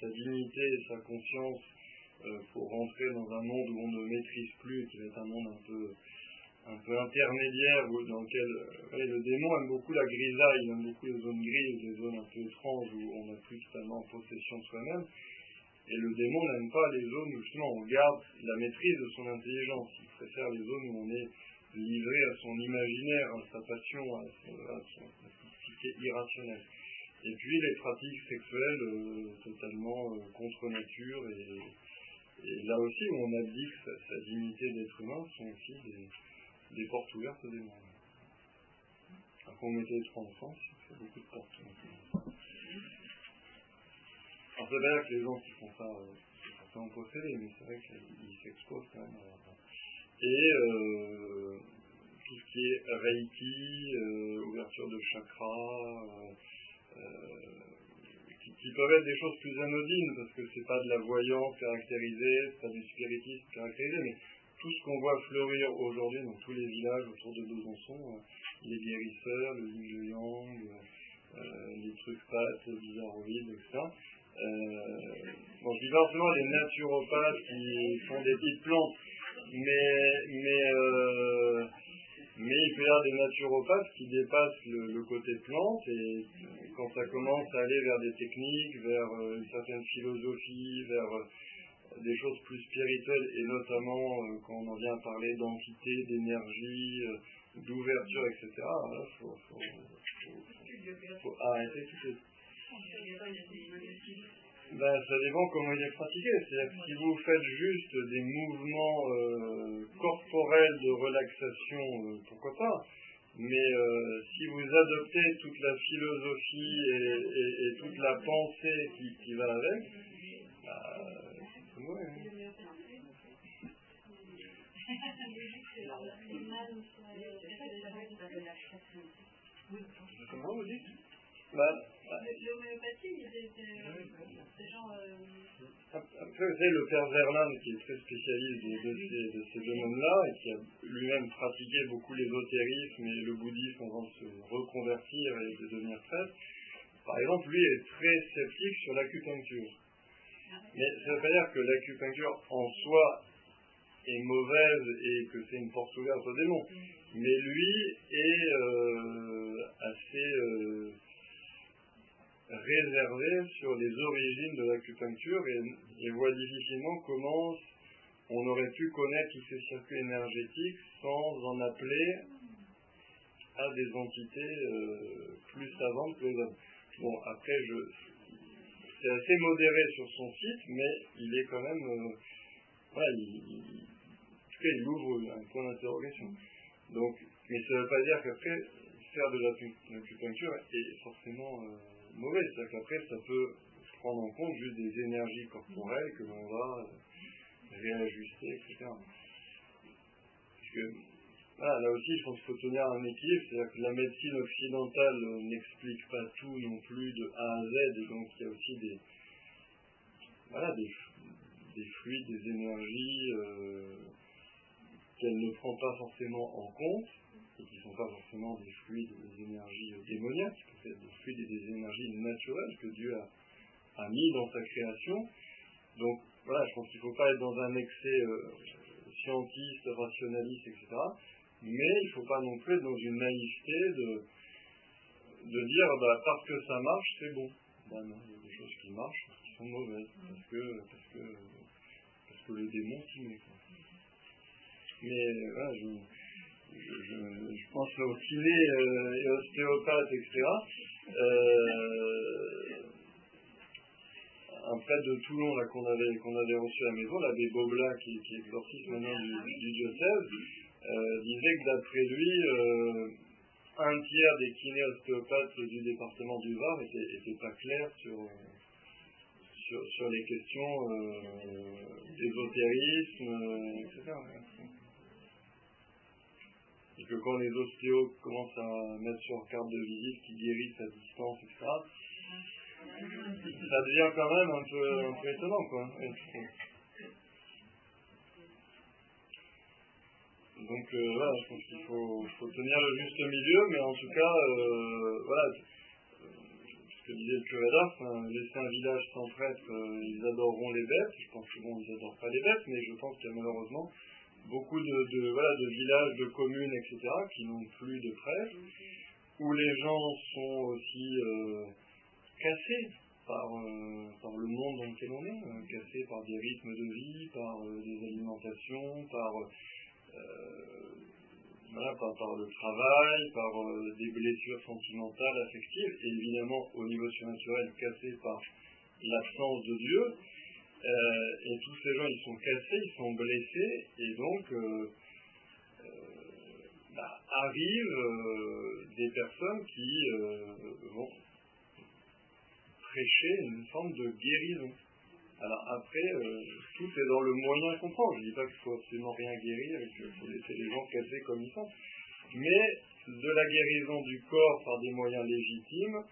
sa, dignité et sa conscience euh, pour rentrer dans un monde où on ne maîtrise plus, qui va être un monde un peu, un peu intermédiaire, dans lequel euh, le démon aime beaucoup la grisaille, il aime beaucoup les zones grises, les zones un peu étranges où on n'a plus totalement possession de soi-même. Et le démon n'aime pas les zones où justement on garde la maîtrise de son intelligence. Il préfère les zones où on est livré à son imaginaire, à sa passion, à, son, qui est irrationnel. Et puis les pratiques sexuelles euh, totalement euh, contre nature et, là aussi où on abdique sa, dignité d'être humain sont aussi des, portes ouvertes des mondes. Alors qu'on mettait trois ça fait beaucoup de portes. Alors c'est vrai que les gens qui font ça, euh, c'est forcément possédé, mais c'est vrai qu'ils s'exposent quand même à, et tout ce qui est Reiki, euh, ouverture de chakras, euh, euh, qui, peuvent être des choses plus anodines, parce que c'est pas de la voyance caractérisée, c'est pas du spiritisme caractérisé, mais tout ce qu'on voit fleurir aujourd'hui dans tous les villages autour de Besançon, les guérisseurs, le yin yang, les trucs pattes, bizarroïdes, etc. Euh, bon, je dis les naturopathes qui font des petites plantes, mais, mais mais il peut y avoir des naturopathes qui dépassent le, côté plante et quand ça commence à aller vers des techniques, vers euh, une certaine philosophie, vers euh, des choses plus spirituelles et notamment euh, quand on en vient à parler d'entité, d'énergie, d'ouverture, etc. Il faut, arrêter tout ça ben, ça dépend comment il est pratiqué. C'est-à-dire si vous faites juste des mouvements euh, corporels de relaxation, euh, pourquoi pas Mais euh, si vous adoptez toute la philosophie et, toute la pensée qui, va avec, bah, c'est mauvais. Hein. Comment vous dites bah, L'homéopathie, il y a des, gens. Après, vous savez, le père Verlaine, qui est très spécialiste de, de, ces, domaines-là, et qui a lui-même pratiqué beaucoup l'ésotérisme et le bouddhisme avant de se reconvertir et de devenir prêtre, par exemple, lui est très sceptique sur l'acupuncture. Mais ça ne veut pas dire que l'acupuncture en soi est mauvaise et que c'est une porte ouverte au démon. Mais lui est euh, assez. Euh, réservé sur les origines de l'acupuncture et, voit difficilement comment on aurait pu connaître tous ces circuits énergétiques sans en appeler à des entités euh, plus savantes que les hommes. Bon, après, c'est assez modéré sur son site, mais il est quand même, euh, il, en tout cas, il ouvre un point d'interrogation. Donc, mais ça ne veut pas dire qu'après, faire de l'acupuncture est forcément euh, mauvais. C'est-à-dire qu'après, ça peut prendre en compte juste des énergies corporelles que l'on va réajuster, etc. Parce que, là aussi, je pense qu'il faut tenir un équilibre. C'est-à-dire que la médecine occidentale n'explique pas tout non plus de A à Z, et donc il y a aussi des, voilà, des, des fluides, des énergies euh, qu'elle ne prend pas forcément en compte et qui ne sont pas forcément des fluides, des énergies démoniaques, qui peuvent être des fluides et des énergies naturelles que Dieu a, mis dans sa création. Donc voilà, je pense qu'il ne faut pas être dans un excès euh, scientiste, rationaliste, etc. Mais il ne faut pas non plus être dans une naïveté de, de dire bah, parce que ça marche, c'est bon. Ben non, il y a des choses qui marchent qui sont mauvaises, parce que, parce que, parce que le démon s'y met. Mais voilà, je, je, pense aux kinés euh, et ostéopathes, etc. Euh, un prêtre de Toulon là, qu'on avait, reçu à la maison, l'abbé Bobla, qui, qui exorcise maintenant du, diocèse, euh, disait que d'après lui, un tiers des kinés ostéopathes du département du Var n'étaient pas clairs sur, sur, sur les questions d'ésotérisme, etc. Et que quand les ostéos commencent à mettre sur carte de visite qui guérissent à distance, etc., ça devient quand même un peu, étonnant, quoi. Donc euh, voilà, je pense qu'il faut, tenir le juste milieu, mais en tout cas, euh, voilà, ce que disait le curé d'Ars, laisser un village sans prêtre, euh, ils adoreront les bêtes. Je pense que bon, ils n'adorent pas les bêtes, mais je pense a malheureusement beaucoup de, villages, de communes, etc., qui n'ont plus de prêtre, où les gens sont aussi cassés par, par le monde dans lequel on est, cassés par des rythmes de vie, par des alimentations, par euh, par, le travail, par euh, des blessures sentimentales, affectives, et évidemment au niveau surnaturel cassé par l'absence de Dieu. Euh, et tous ces gens, ils sont cassés, ils sont blessés, et donc bah, arrivent des personnes qui vont prêcher une forme de guérison. Alors après, euh, tout est dans le moyen qu'on prend. Je ne dis pas qu'il faut absolument rien guérir et qu'il faut laisser les gens casser comme ils sont. Mais de la guérison du corps par des moyens légitimes,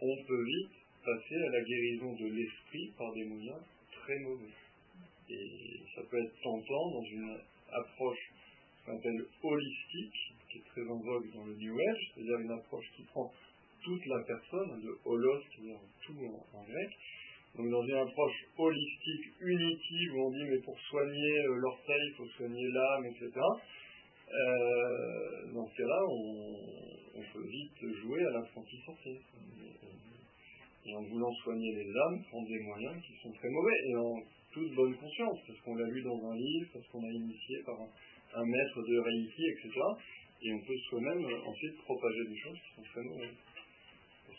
on peut vite passer à la guérison de l'esprit par des moyens très mauvais. Et ça peut être tentant dans une approche qu'on appelle holistique, qui est très en vogue dans le New Age, c'est-à-dire une approche qui prend toute la personne, de holos, qui veut dire tout en grec, donc dans une approche holistique, unitive, où on dit mais pour soigner euh, l'orteil, il faut soigner l'âme, etc. Euh, dans ce cas-là, on, peut vite jouer à l'apprenti sorcier. Et en voulant soigner les âmes, prendre des moyens qui sont très mauvais, et en toute bonne conscience, parce qu'on l'a lu dans un livre, parce qu'on a initié par un, maître de Reiki, etc. Et on peut soi-même ensuite propager des choses qui sont très mauvaises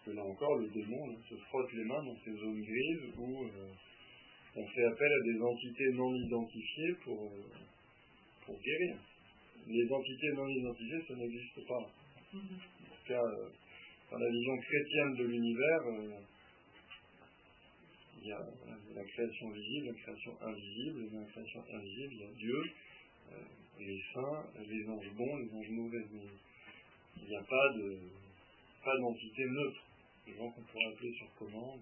que là encore, le démon se frotte les mains dans ces zones grises où euh, on fait appel à des entités non identifiées pour, euh, pour guérir. Les entités non identifiées, ça n'existe pas. En tout cas, euh, dans la vision chrétienne de l'univers, il y a la création visible, la création invisible, et dans la création invisible, il y a Dieu, les saints, les anges bons, les anges mauvais. Mais il n'y a pas de pas d'entité neutre des gens qu'on pourrait appeler sur commande.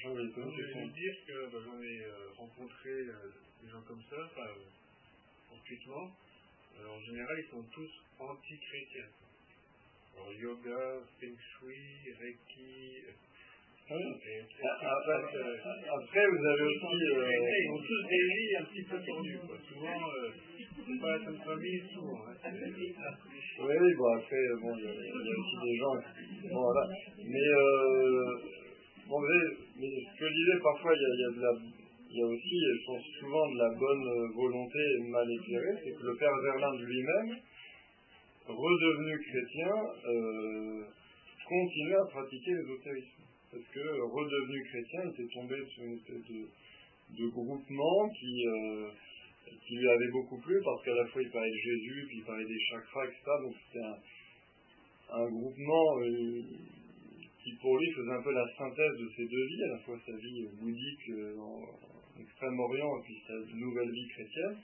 je vais dire que bah, j'en ai euh, rencontré euh, des gens comme ça, euh, ensuitement. en général, ils sont tous anti-chrétiens. Alors, yoga, feng shui, reiki, ah après, vous avez aussi. Euh, ils ont tous des vies un petit peu tordues. Souvent, euh, c'est pas la même famille, souvent. Hein. Oui, oui, bon, après, bon, il y, a aussi des gens. Bon, voilà. Mais, euh, bon, mais ce que je disais, parfois, il y a, y a de la. Il y a aussi, je pense, souvent de la bonne volonté mal éclairée, c'est que le père Verlin lui-même, redevenu chrétien, euh, continue à pratiquer l'ésotérisme parce que redevenu chrétien, il était tombé sur une espèce de, groupement qui, euh, qui lui avait beaucoup plu, parce qu'à la fois il parlait de Jésus, puis il parlait des chakras, etc. Donc c'était un, groupement euh, qui pour lui faisait un peu la synthèse de ses deux vies, à la fois sa vie bouddhique euh, en, Extrême-Orient et puis sa nouvelle vie chrétienne.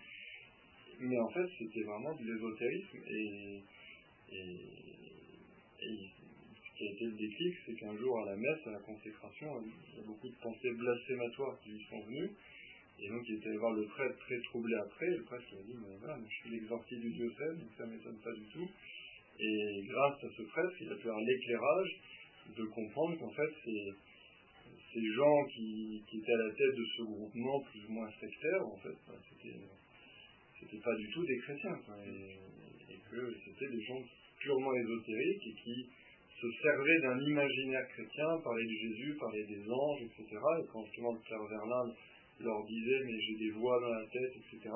Mais en fait, c'était vraiment de l'ésotérisme et, et, ce qui a été le déclic, c'est qu'un jour à la messe, à la consécration, il y a beaucoup de pensées blasphématoires qui lui sont venues. Et donc il était allé voir le prêtre très troublé après, et le prêtre lui a dit, mais voilà, je suis l'exorciste du diocèse, donc ça ne m'étonne pas du tout. Et grâce à ce prêtre, il a pu avoir l'éclairage de comprendre qu'en fait, ces, ces gens qui, qui, étaient à la tête de ce groupement plus ou moins sectaire, en fait, bah, c'était, c'était pas du tout des chrétiens, et, que c'était des gens purement ésotériques et qui se servait d'un imaginaire chrétien, parlait de Jésus, parlait des anges, etc. Et quand justement le père Verlin leur disait mais j'ai des voix dans la tête, etc.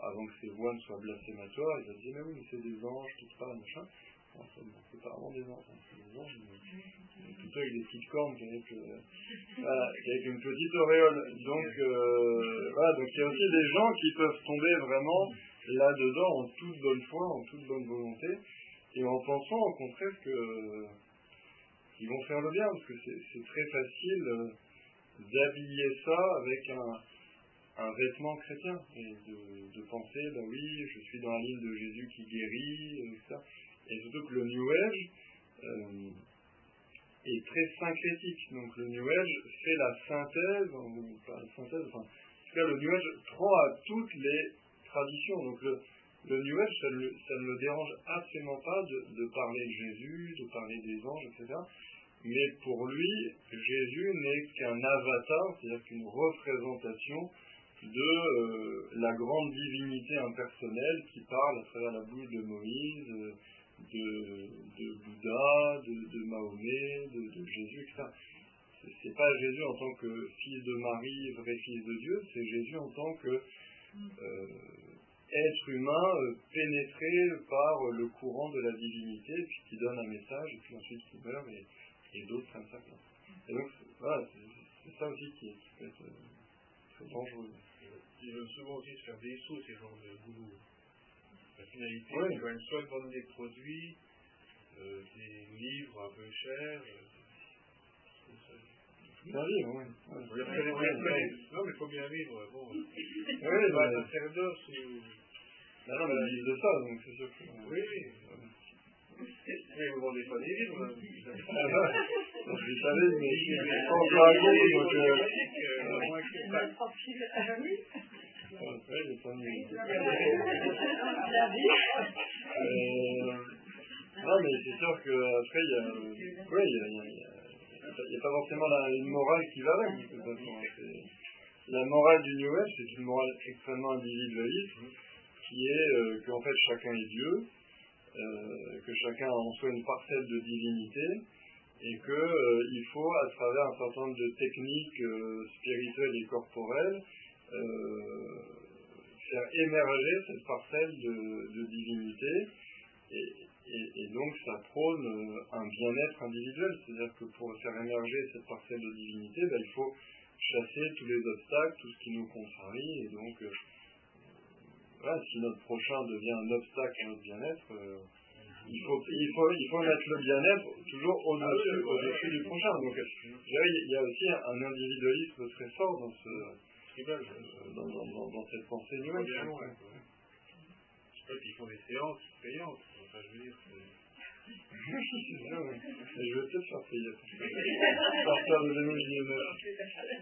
avant que ces voix ne soient blasphématoires, ils disaient mais oui mais c'est des anges te parlent, machin. C'est pas vraiment des anges, des anges, plutôt avec des petites cornes qu'avec, euh, une petite auréole. Donc euh, voilà, donc il y a aussi des gens qui peuvent tomber vraiment là-dedans en toute bonne foi, en toute bonne volonté, et en pensant au contraire que, ils vont faire le bien, parce que c'est très facile euh, d'habiller ça avec un, un, vêtement chrétien, et de, de, penser, ben oui, je suis dans la ligne de Jésus qui guérit, etc. Et surtout que le New Age euh, est très syncrétique. Donc le New Age fait la synthèse, enfin, en tout cas le New Age prend à toutes les traditions. Donc le, le New Age, ça, ne le dérange absolument pas de, parler de Jésus, de parler des anges, etc. Mais pour lui, Jésus n'est qu'un avatar, c'est-à-dire qu'une représentation de euh, la grande divinité impersonnelle qui parle à travers la bouche de Moïse, de, Bouddha, de, Mahomet, de, Jésus, etc. C'est pas Jésus en tant que fils de Marie, vrai fils de Dieu, c'est Jésus en tant que euh, être humain euh, pénétré par le courant de la divinité, puis qui donne un message, et puis ensuite qui meurt, et, d'autres sa place. Et donc, voilà, c'est ça aussi qui, peut être euh, dangereux. Ils veulent souvent aussi se faire des sous, ces genres de goulous. La finalité, ouais. c'est quand même soit de vendre des produits, euh, des livres un peu chers. Euh, bien vivre, oui. Non, mais il faut bien vivre. Bon. Oui, bah, un sacerdoce ou. Non, non, mais ils de ça, donc c'est sûr que. Oui, oui. Mais vous vendez pas des livres, là. Je savais, mais Après, mis. Non, mais c'est sûr qu'après, il y a. Oui, il y a. Il n'y a pas forcément la, une morale qui va avec, façon. La morale du New Age, c'est une morale extrêmement individualiste, qui est euh, qu'en fait chacun est Dieu, euh, que chacun en soit une parcelle de divinité, et qu'il euh, faut, à travers un certain nombre de techniques spirituelles et corporelles, faire émerger cette parcelle de, divinité. Et, donc ça prône un bien-être individuel, c'est-à-dire que pour faire émerger cette parcelle de divinité, ben, il faut chasser tous les obstacles, tout ce qui nous contrarie, et donc si notre prochain devient un obstacle à notre bien-être, euh, il, faut, il, faut, il faut mettre le bien-être toujours au-dessus au -dessus du prochain. Donc, il y a aussi un individualisme très fort dans, ce, euh, dans, dans, dans, cette pensée nouvelle. Je sais qu'ils font des séances payantes. Enfin, je veux dire, je vais peut-être faire payer. Sortir de 2019.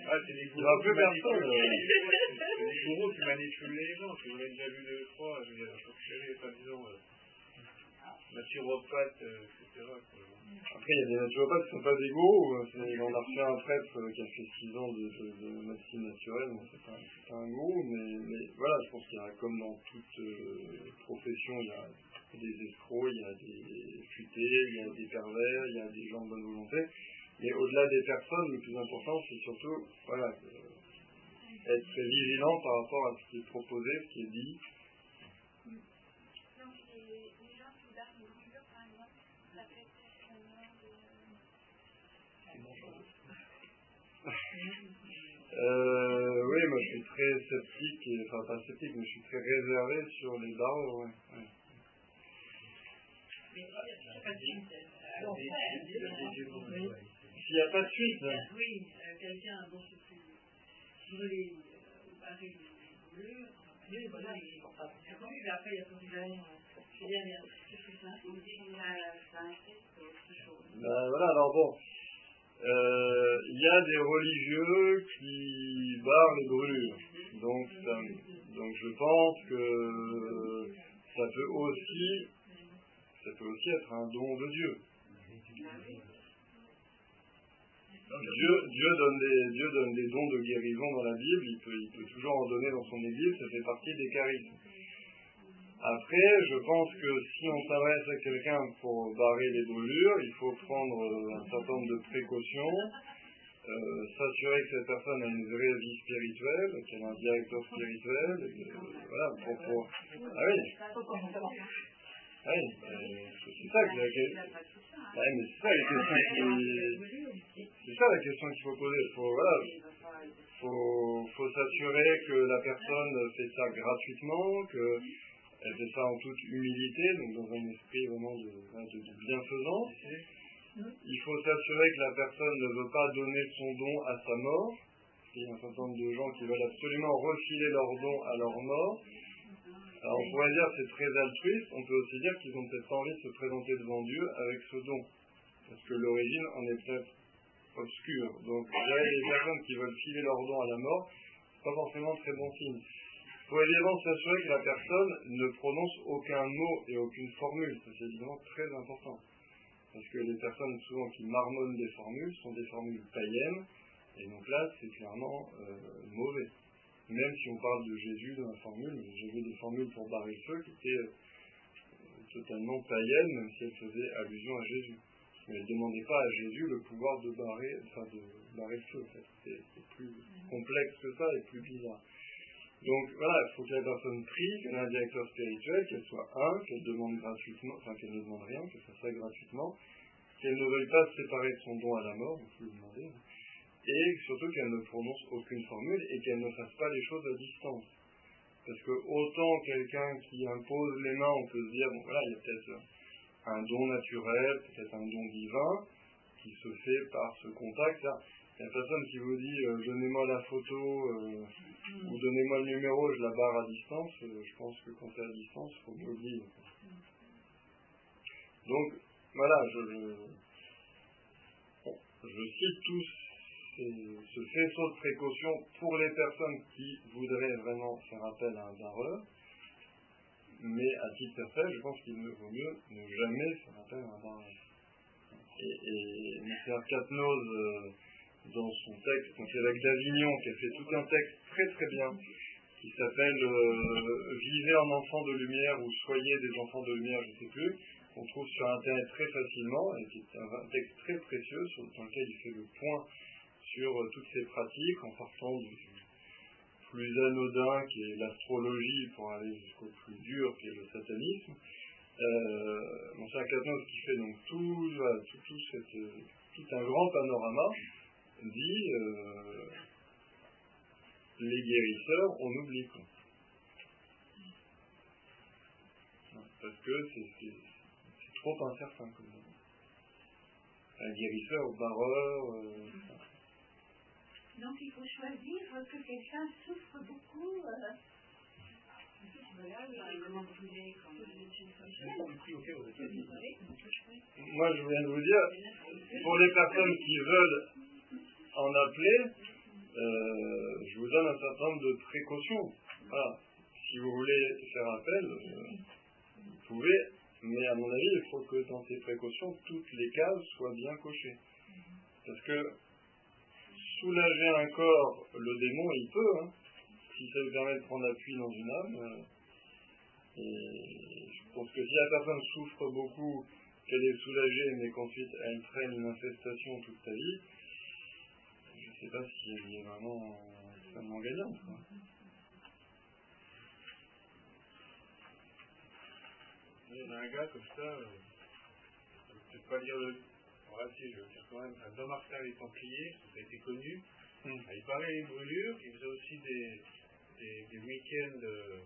Ah, c'est gourous. plus personne. C'est les gourous qui manipulent les gens. Si vous l'avez déjà vu deux fois, je veux dire, pas euh, naturopathe, euh, etc. Après, il y a des naturopathes qui ne sont pas. Hein. On a reçu un prêtre euh, qui a fait 6 ans de, de, de médecine naturelle. Bon, c'est pas, pas, un gourou, mais, mais, voilà, je pense qu'il y a, comme dans toute euh, profession, il y a des escrocs, il y a des futés, il y a des pervers, il y a des gens de bonne volonté. Mais au-delà des personnes, le plus important, c'est surtout voilà, être très vigilant par rapport à ce qui est proposé, ce qui est dit. Euh, oui, moi je suis très sceptique, enfin pas sceptique, mais je suis très réservé sur les barreaux, ouais. ouais. S'il n'y a pas de suite. Oui, quelqu'un dont se fait brûler ou les brûlures. Oui, voilà, il pas mais après il y a tout Je veux dire, c'est plus simple. On dit qu'on a ça autre chose. voilà, alors bon. Il y a des religieux qui barrent les brûlures. Donc, donc je pense que ça peut aussi ça peut aussi être un don de Dieu. Dieu, Dieu, donne des, Dieu donne des dons de guérison dans la Bible, il peut, il peut toujours en donner dans son Église, ça fait partie des charismes. Après, je pense que si on s'adresse à quelqu'un pour barrer les brûlures, il faut prendre un certain nombre de précautions, euh, s'assurer que cette personne a une vraie vie spirituelle, qu'elle a un directeur spirituel, voilà, pour, pour... Ah oui oui, euh, c'est ça que la question. Ouais, mais c'est ça la question. C'est ça la question qu'il faut poser. Faut, voilà, faut, faut s'assurer que la personne fait ça gratuitement, qu'elle fait ça en toute humilité, donc dans un esprit vraiment de, de, bienfaisance. Il faut s'assurer que la personne ne veut pas donner son don à sa mort. Il y a un certain nombre de gens qui veulent absolument refiler leur don à leur mort. Alors on pourrait dire que c'est très altruiste, on peut aussi dire qu'ils ont peut-être pas envie de se présenter devant Dieu avec ce don. Parce que l'origine en est peut-être obscure. Donc les personnes qui veulent filer leur don à la mort, c'est pas forcément très bon signe. Il faut évidemment s'assurer que la personne ne prononce aucun mot et aucune formule. C'est évidemment très important. Parce que les personnes souvent qui marmonnent des formules sont des formules païennes, et donc là c'est clairement euh, mauvais. Même si on parle de Jésus dans la formule, j'ai vu des formules pour barrer le feu qui étaient euh, totalement païennes, même si elles faisaient allusion à Jésus. Mais elles ne demandaient pas à Jésus le pouvoir de barrer, enfin de barrer le feu. C'est plus complexe que ça et plus bizarre. Donc voilà, il faut que la personne prie, qu'elle ait un directeur spirituel, qu'elle soit un, qu'elle demande gratuitement, enfin qu'elle ne demande rien, que ça soit gratuitement, qu'elle ne veuille pas se séparer de son don à la mort, vous pouvez demander, et surtout qu'elle ne prononce aucune formule et qu'elle ne fasse pas les choses à distance. Parce que autant quelqu'un qui impose les mains, on peut se dire, bon voilà, il y a peut-être un don naturel, peut-être un don divin, qui se fait par ce contact. Là, il y a personne qui vous dit euh, donnez-moi la photo euh, ou donnez-moi le numéro, je la barre à distance. Euh, je pense que quand c'est à distance, il faut oublier. Donc voilà, je, je, cite tous ce faisceau de précaution pour les personnes qui voudraient vraiment faire appel à un barreur. Mais à titre personnel, je pense qu'il vaut mieux ne jamais faire appel à un barreur. Et, et M. Euh, dans son texte, donc avec d'Avignon, qui a fait tout un texte très très bien, qui s'appelle euh, Vivez en enfant de lumière ou Soyez des enfants de lumière, je ne sais plus, qu'on trouve sur Internet très facilement, et qui est un, texte très précieux sur, dans lequel il fait le point sur euh, toutes ces pratiques en partant du plus anodin qui est l'astrologie pour aller jusqu'au plus dur qui est le satanisme. Euh, mon cher qui fait donc tout, tout, tout, cette, tout un grand panorama dit euh, les guérisseurs, on oublie quoi. Parce que c'est trop incertain comme Un guérisseur, barreur. Euh, donc il faut choisir que quelqu'un souffre beaucoup. Euh, Moi, je viens de vous dire, pour les personnes qui veulent en appeler, euh, je vous donne un certain nombre de précautions. Voilà. Si vous voulez faire appel, euh, vous pouvez, mais à mon avis, il faut que dans ces précautions, toutes les cases soient bien cochées. Parce que soulager un corps, le démon, il peut, hein, si ça lui permet de prendre appui dans une âme. Euh, et je pense que si la personne souffre beaucoup, qu'elle est soulagée, mais qu'ensuite elle traîne une infestation toute sa vie, sais pas si elle est vraiment extrêmement gagnante. Il y a un gars comme ça, euh, je ne vais peut-être pas dire le, je veux dire quand même, un Don Martin les Templiers, ça a été connu. Hmm. Il parlait les brûlures, il faisait aussi des, des, week-ends, euh,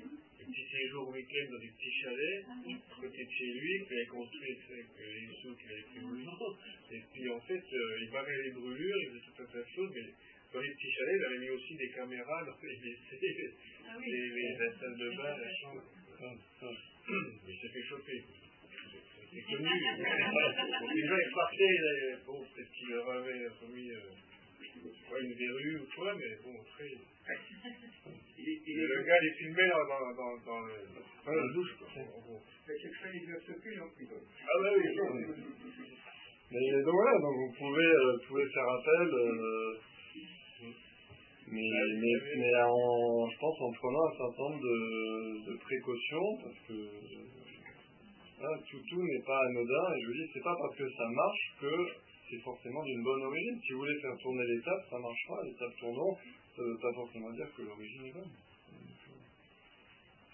des petits séjours week-end dans des petits chalets, à côté de chez lui, qu'il avait construit avec les sous qu'il avait pris Et puis en fait, euh, il barrait les brûlures, il faisait tout un tas de choses, mais dans les petits chalets, il avait mis aussi des caméras dans les WC, ah les, les, la salle de bain, la chambre. Mais il s'est fait choper c'est connu. Ils partaient, bon, peut-être qu'il leur avait remis euh, une verrue ou quoi, mais bon, après. le gars les filmait dans, dans, dans, dans, le, dans la douche, quoi. C'est que ça, il doit se Ah bah oui, Mais donc voilà, donc vous pouvez, euh, pouvez faire appel, euh, mais, mais, mais en, je pense en prenant un certain nombre de, de précautions, parce que Hein, tout, n'est pas anodin, et je vous dis, c'est pas parce que ça marche que c'est forcément d'une bonne origine. Si vous voulez faire tourner l'étape, ça marchera, l'étape tournant, ça ne veut pas forcément dire que l'origine est bonne.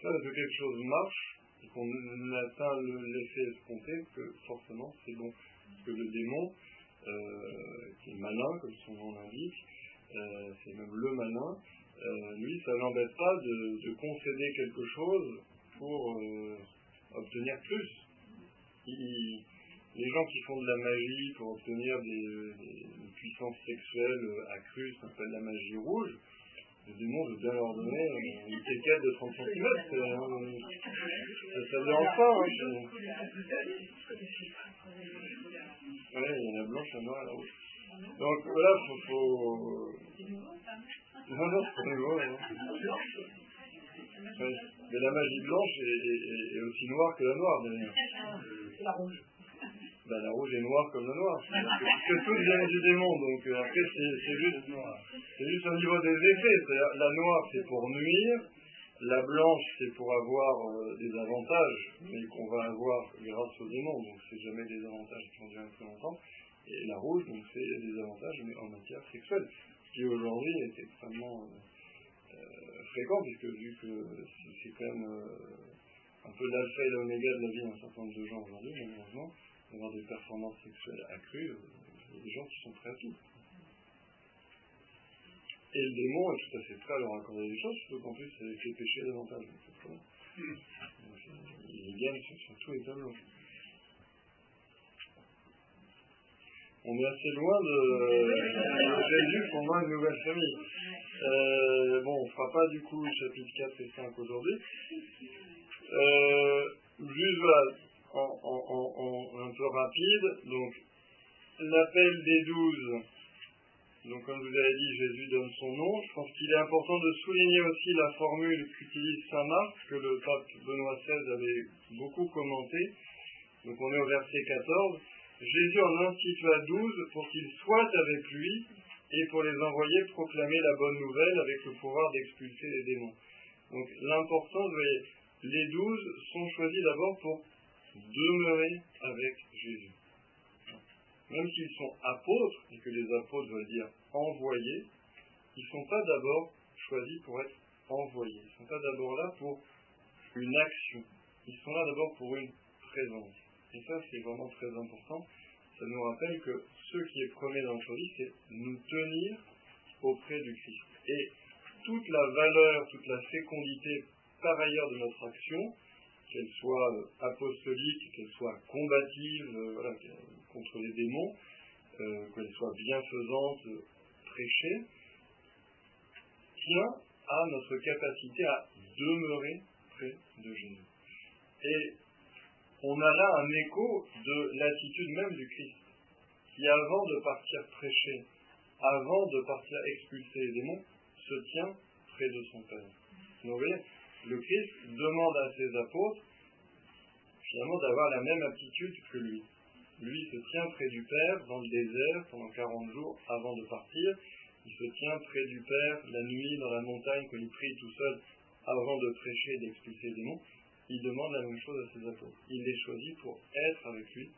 Ça, que quelque chose marche, et qu'on atteint l'effet escompté, que forcément c'est bon. Parce que le démon, euh, qui est malin, comme son nom l'indique, euh, c'est même le malin, euh, lui, ça n'embête pas de, concéder quelque chose pour obtenir plus. Les gens qui font de la magie pour obtenir des, puissances sexuelles accrues, ça s'appelle la magie rouge, le démon veut bien leur donner une quéquette de 30 cm. Ça, ça dérange pas. Hein, ouais, il y en a blanche, la noire, la rouge. Donc voilà, faut. faut... Non, non, c'est pas nouveau. Hein. Mais la magie blanche est, aussi noire que la noire, d'ailleurs. La rouge. Ben, la rouge est noire comme la noire. Parce que tout vient du démon, donc euh, après c'est juste, juste au niveau des effets. La noire c'est pour nuire, la blanche c'est pour avoir euh, des avantages, mais qu'on va avoir grâce au démon, donc c'est jamais des avantages qui vont durer très longtemps. Et la rouge, donc c'est des avantages, mais en matière sexuelle, ce qui aujourd'hui est extrêmement euh, fréquent, puisque vu que c'est quand même un peu l'alpha et l'oméga de la vie d'un certain nombre de gens aujourd'hui, malheureusement d'avoir des performances sexuelles accrues, euh, il y a des gens qui sont prêts à tout. Et le démon est tout à fait prêt à leur accorder des choses, surtout qu'en plus, ça les fait pécher davantage. Donc, il gagne sur, tous les. On est assez loin de, Jésus pour moi une nouvelle famille. Euh, bon, on ne fera pas du coup chapitre 4 et 5 aujourd'hui. Euh, juste voilà, un peu rapide. Donc, l'appel des douze. Donc, comme vous avez dit, Jésus donne son nom. Je pense qu'il est important de souligner aussi la formule qu'utilise Saint Marc, que le pape Benoît XVI avait beaucoup commenté. Donc, on est au verset 14. Jésus en institua douze pour qu'ils soient avec lui et pour les envoyer proclamer la bonne nouvelle avec le pouvoir d'expulser les démons. Donc, l'importance, vous voyez, les douze sont choisis d'abord pour demeurer avec Jésus. Même s'ils sont apôtres, et que les apôtres veulent dire envoyés, ils ne sont pas d'abord choisis pour être envoyés. Ils ne sont pas d'abord là pour une action. Ils sont là d'abord pour une présence. Et ça, c'est vraiment très important. Ça nous rappelle que ce qui est premier dans vie, c'est nous tenir auprès du Christ. Et toute la valeur, toute la fécondité par ailleurs de notre action, qu'elle soit apostolique, qu'elle soit combative euh, contre les démons, euh, qu'elle soit bienfaisante, prêchée, tient à notre capacité à demeurer près de Jésus. Et on a là un écho de l'attitude même du Christ, qui avant de partir prêcher, avant de partir expulser les démons, se tient près de son Père. vous voyez, le Christ demande à ses apôtres finalement d'avoir la même attitude que lui. Lui se tient près du Père dans le désert pendant 40 jours avant de partir. Il se tient près du Père la nuit dans la montagne quand il prie tout seul avant de prêcher et d'expulser les démons. Il demande la même chose à ses apôtres. Il les choisit pour être avec lui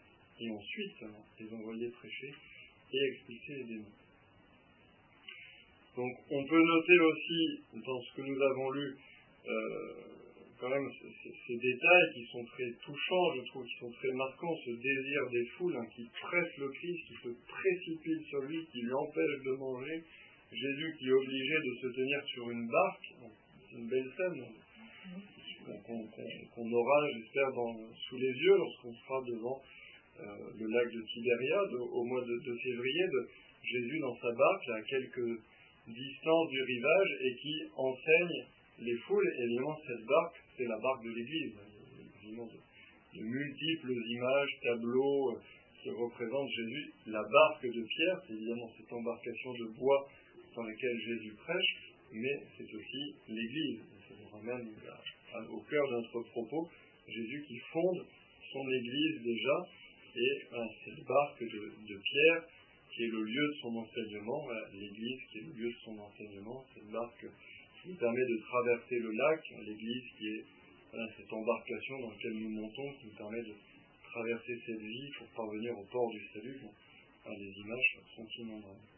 et ensuite les envoyer prêcher et expulser les démons. Donc on peut noter aussi dans ce que nous avons lu quand même ces, détails qui sont très touchants, je trouve, qui sont très marquants, ce désir des foules hein, qui presse le Christ, qui se précipite sur lui, qui lui empêche de manger, Jésus qui est obligé de se tenir sur une barque, c'est une belle scène qu'on aura, j'espère, sous les yeux lorsqu'on sera devant euh, le lac de Tibériade au, mois de, de, février, de Jésus dans sa barque à quelques distances du rivage et qui enseigne les foules, évidemment, cette barque, c'est la barque de l'Église. de, multiples images, tableaux euh, qui représentent Jésus. La barque de Pierre, c'est évidemment cette embarcation de bois dans laquelle Jésus prêche, mais c'est aussi l'Église. Ça nous ramène au cœur de notre propos, Jésus qui fonde son Église déjà, et cette barque de, Pierre qui est le lieu de son enseignement, l'Église qui est le lieu de son enseignement, cette barque qui nous permet de traverser le lac, l'église qui est cette embarcation dans laquelle nous montons, qui nous permet de traverser cette vie pour parvenir au port du salut. les images sont innombrables.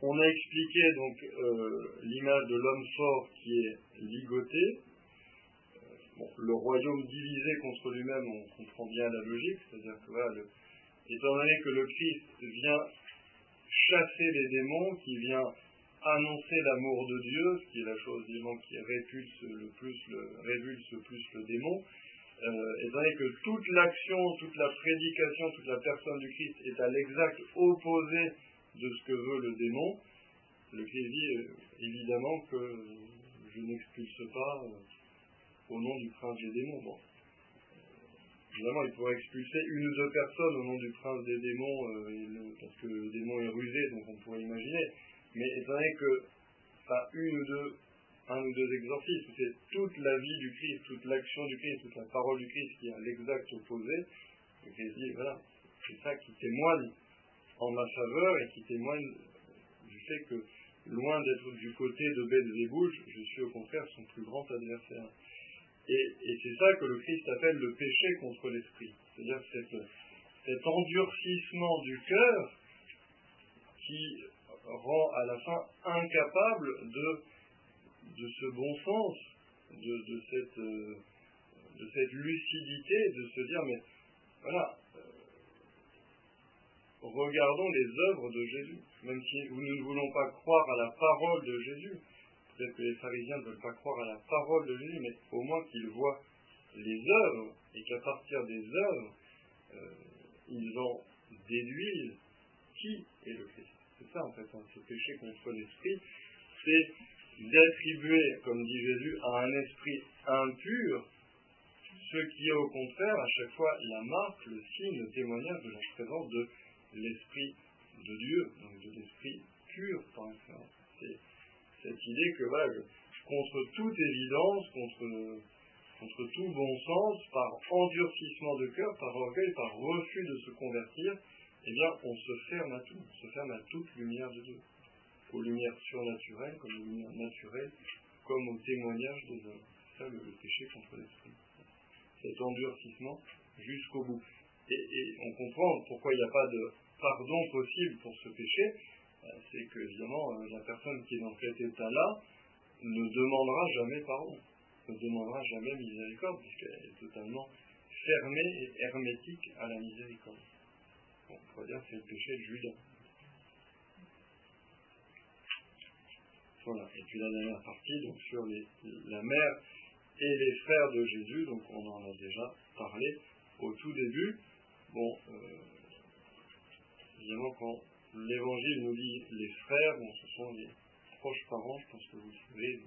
On a expliqué donc euh, l'image de l'homme fort qui est ligoté. Euh, le royaume divisé contre lui-même, on comprend bien la logique, c'est-à-dire que étant donné que le Christ vient chasser les démons, qui vient annoncer l'amour de Dieu, ce qui est la chose évidemment qui répulse le plus le, révulse le plus le démon, euh, étant donné que toute l'action, toute la prédication, toute la personne du Christ est à l'exact opposé de ce que veut le démon, le Christ dit euh, évidemment que je n'expulse pas euh, au nom du prince des démons. Bon. Évidemment, il pourrait expulser une ou deux personnes au nom du prince des démons, parce que le démon est rusé, donc on pourrait imaginer. Mais étant donné que pas une ou deux un ou deux exorcismes, c'est toute la vie du Christ, toute l'action du Christ, toute la parole du Christ qui est à l'exact opposé. Le Christ dit, voilà, c'est ça qui témoigne en ma faveur et qui témoigne du fait que, loin d'être du côté de Belzéboul, je suis au contraire son plus grand adversaire. Et, c'est ça que le Christ appelle le péché contre l'esprit. C'est-à-dire cet endurcissement du cœur qui rend à la fin incapable de de ce bon sens, de, cette, euh, de cette lucidité, de se dire, mais voilà, euh, regardons les œuvres de Jésus, même si nous ne voulons pas croire à la parole de Jésus, peut-être que les pharisiens ne veulent pas croire à la parole de Jésus, mais au moins qu'ils voient les œuvres, et qu'à partir des œuvres, euh, ils en déduisent qui est le Christ. C'est ça en fait, hein, ce péché contre l'esprit, c'est d'attribuer, comme dit Jésus, à un esprit impur ce qui est au contraire à chaque fois la marque, le signe, le témoignage de la présence de l'esprit de Dieu, donc de l'esprit pur par excellence. C'est cette idée que contre toute évidence, contre tout bon sens, par endurcissement de cœur, par orgueil, par refus de se convertir, eh bien on se ferme à tout, on se ferme à toute lumière de Dieu aux lumières surnaturelles, comme aux lumières naturelles, comme au témoignage des hommes. Ça le, péché contre l'esprit. Cet endurcissement jusqu'au bout. Et, on comprend pourquoi il n'y a pas de pardon possible pour ce péché. Euh, c'est que, évidemment, euh, la personne qui est dans cet état-là ne demandera jamais pardon, ne demandera jamais miséricorde, puisqu'elle est totalement fermée et hermétique à la miséricorde. On pourrait dire que c'est le péché de Judas. Et puis la dernière partie, donc sur la mère et les frères de Jésus, donc on en a déjà parlé au tout début. Bon, euh, évidemment, quand l'évangile nous dit les frères, bon, ce sont les proches parents, je pense que vous le savez,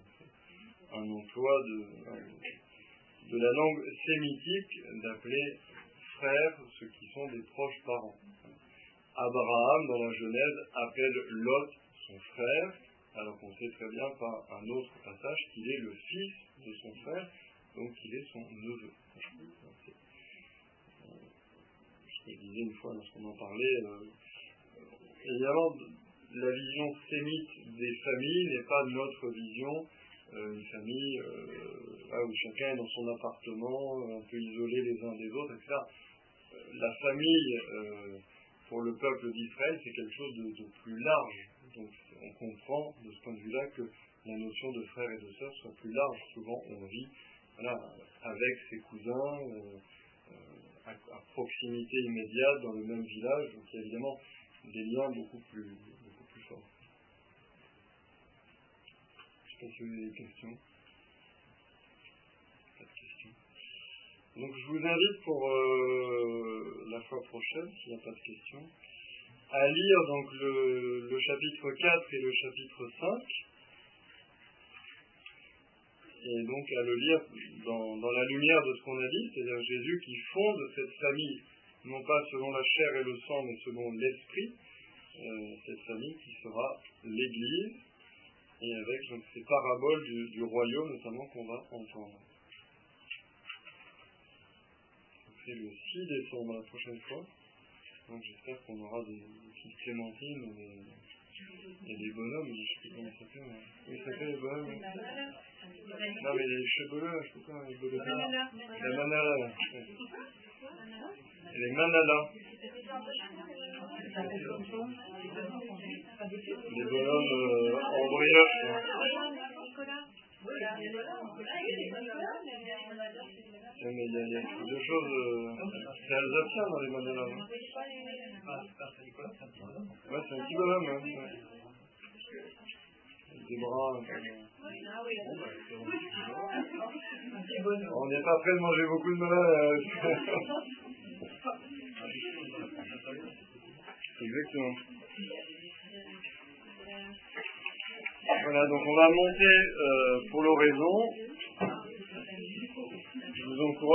un emploi de, de la langue sémitique d'appeler frères ceux qui sont des proches parents. Abraham, dans la Genèse, appelle Lot son frère, alors qu'on sait très bien par un autre passage qu'il est le fils de son frère, donc qu'il est son neveu. Ce que je disais une fois lorsqu'on en parlait, euh, évidemment, la vision sémite des familles n'est pas notre vision, euh, une famille euh, où chacun est dans son appartement, un peu isolé les uns des autres, etc. La famille, pour le peuple d'Israël, c'est quelque chose de, plus large. Donc on comprend de ce point de vue-là que la notion de frère et de sœur soit plus large. Souvent, on vit avec ses cousins, euh, euh, à, proximité immédiate, dans le même village. Donc, il y a évidemment des liens beaucoup plus, beaucoup plus forts. Je sais pas si vous avez des questions. Pas de questions. Donc, je vous invite pour euh, la fois prochaine, s'il n'y a pas de questions, à lire donc le, chapitre 4 et le chapitre 5, et donc à le lire dans, la lumière de ce qu'on a dit, c'est-à-dire Jésus qui fonde cette famille, non pas selon la chair et le sang, mais selon l'esprit, euh, cette famille qui sera l'Église, et avec donc, ces paraboles du, du royaume notamment qu'on va entendre. C'est le 6 décembre la prochaine fois. Donc j'espère qu'on aura des, petites clémentines et des, et des bonhommes, je sais plus comment ça s'appelle. Comment ça s'appelle les bonhommes Non mais les cheveux, je sais pas, les bonhommes. Les manala. là. Les manala. Les bonhommes euh, en brioche. Oui, il y a des mais il y a, euh, hein. il y a deux choses. C'est alsacien dans les monologues. Hein. Ah, c'est pas Nicolas, c'est un c'est un petit bonhomme. Hein. Ouais. Des bras. Euh... Ah oui. Bah, on n'est pas prêt de manger beaucoup de malades. Exactement. Voilà, donc on va monter euh, pour l'oraison. Je vous encourage.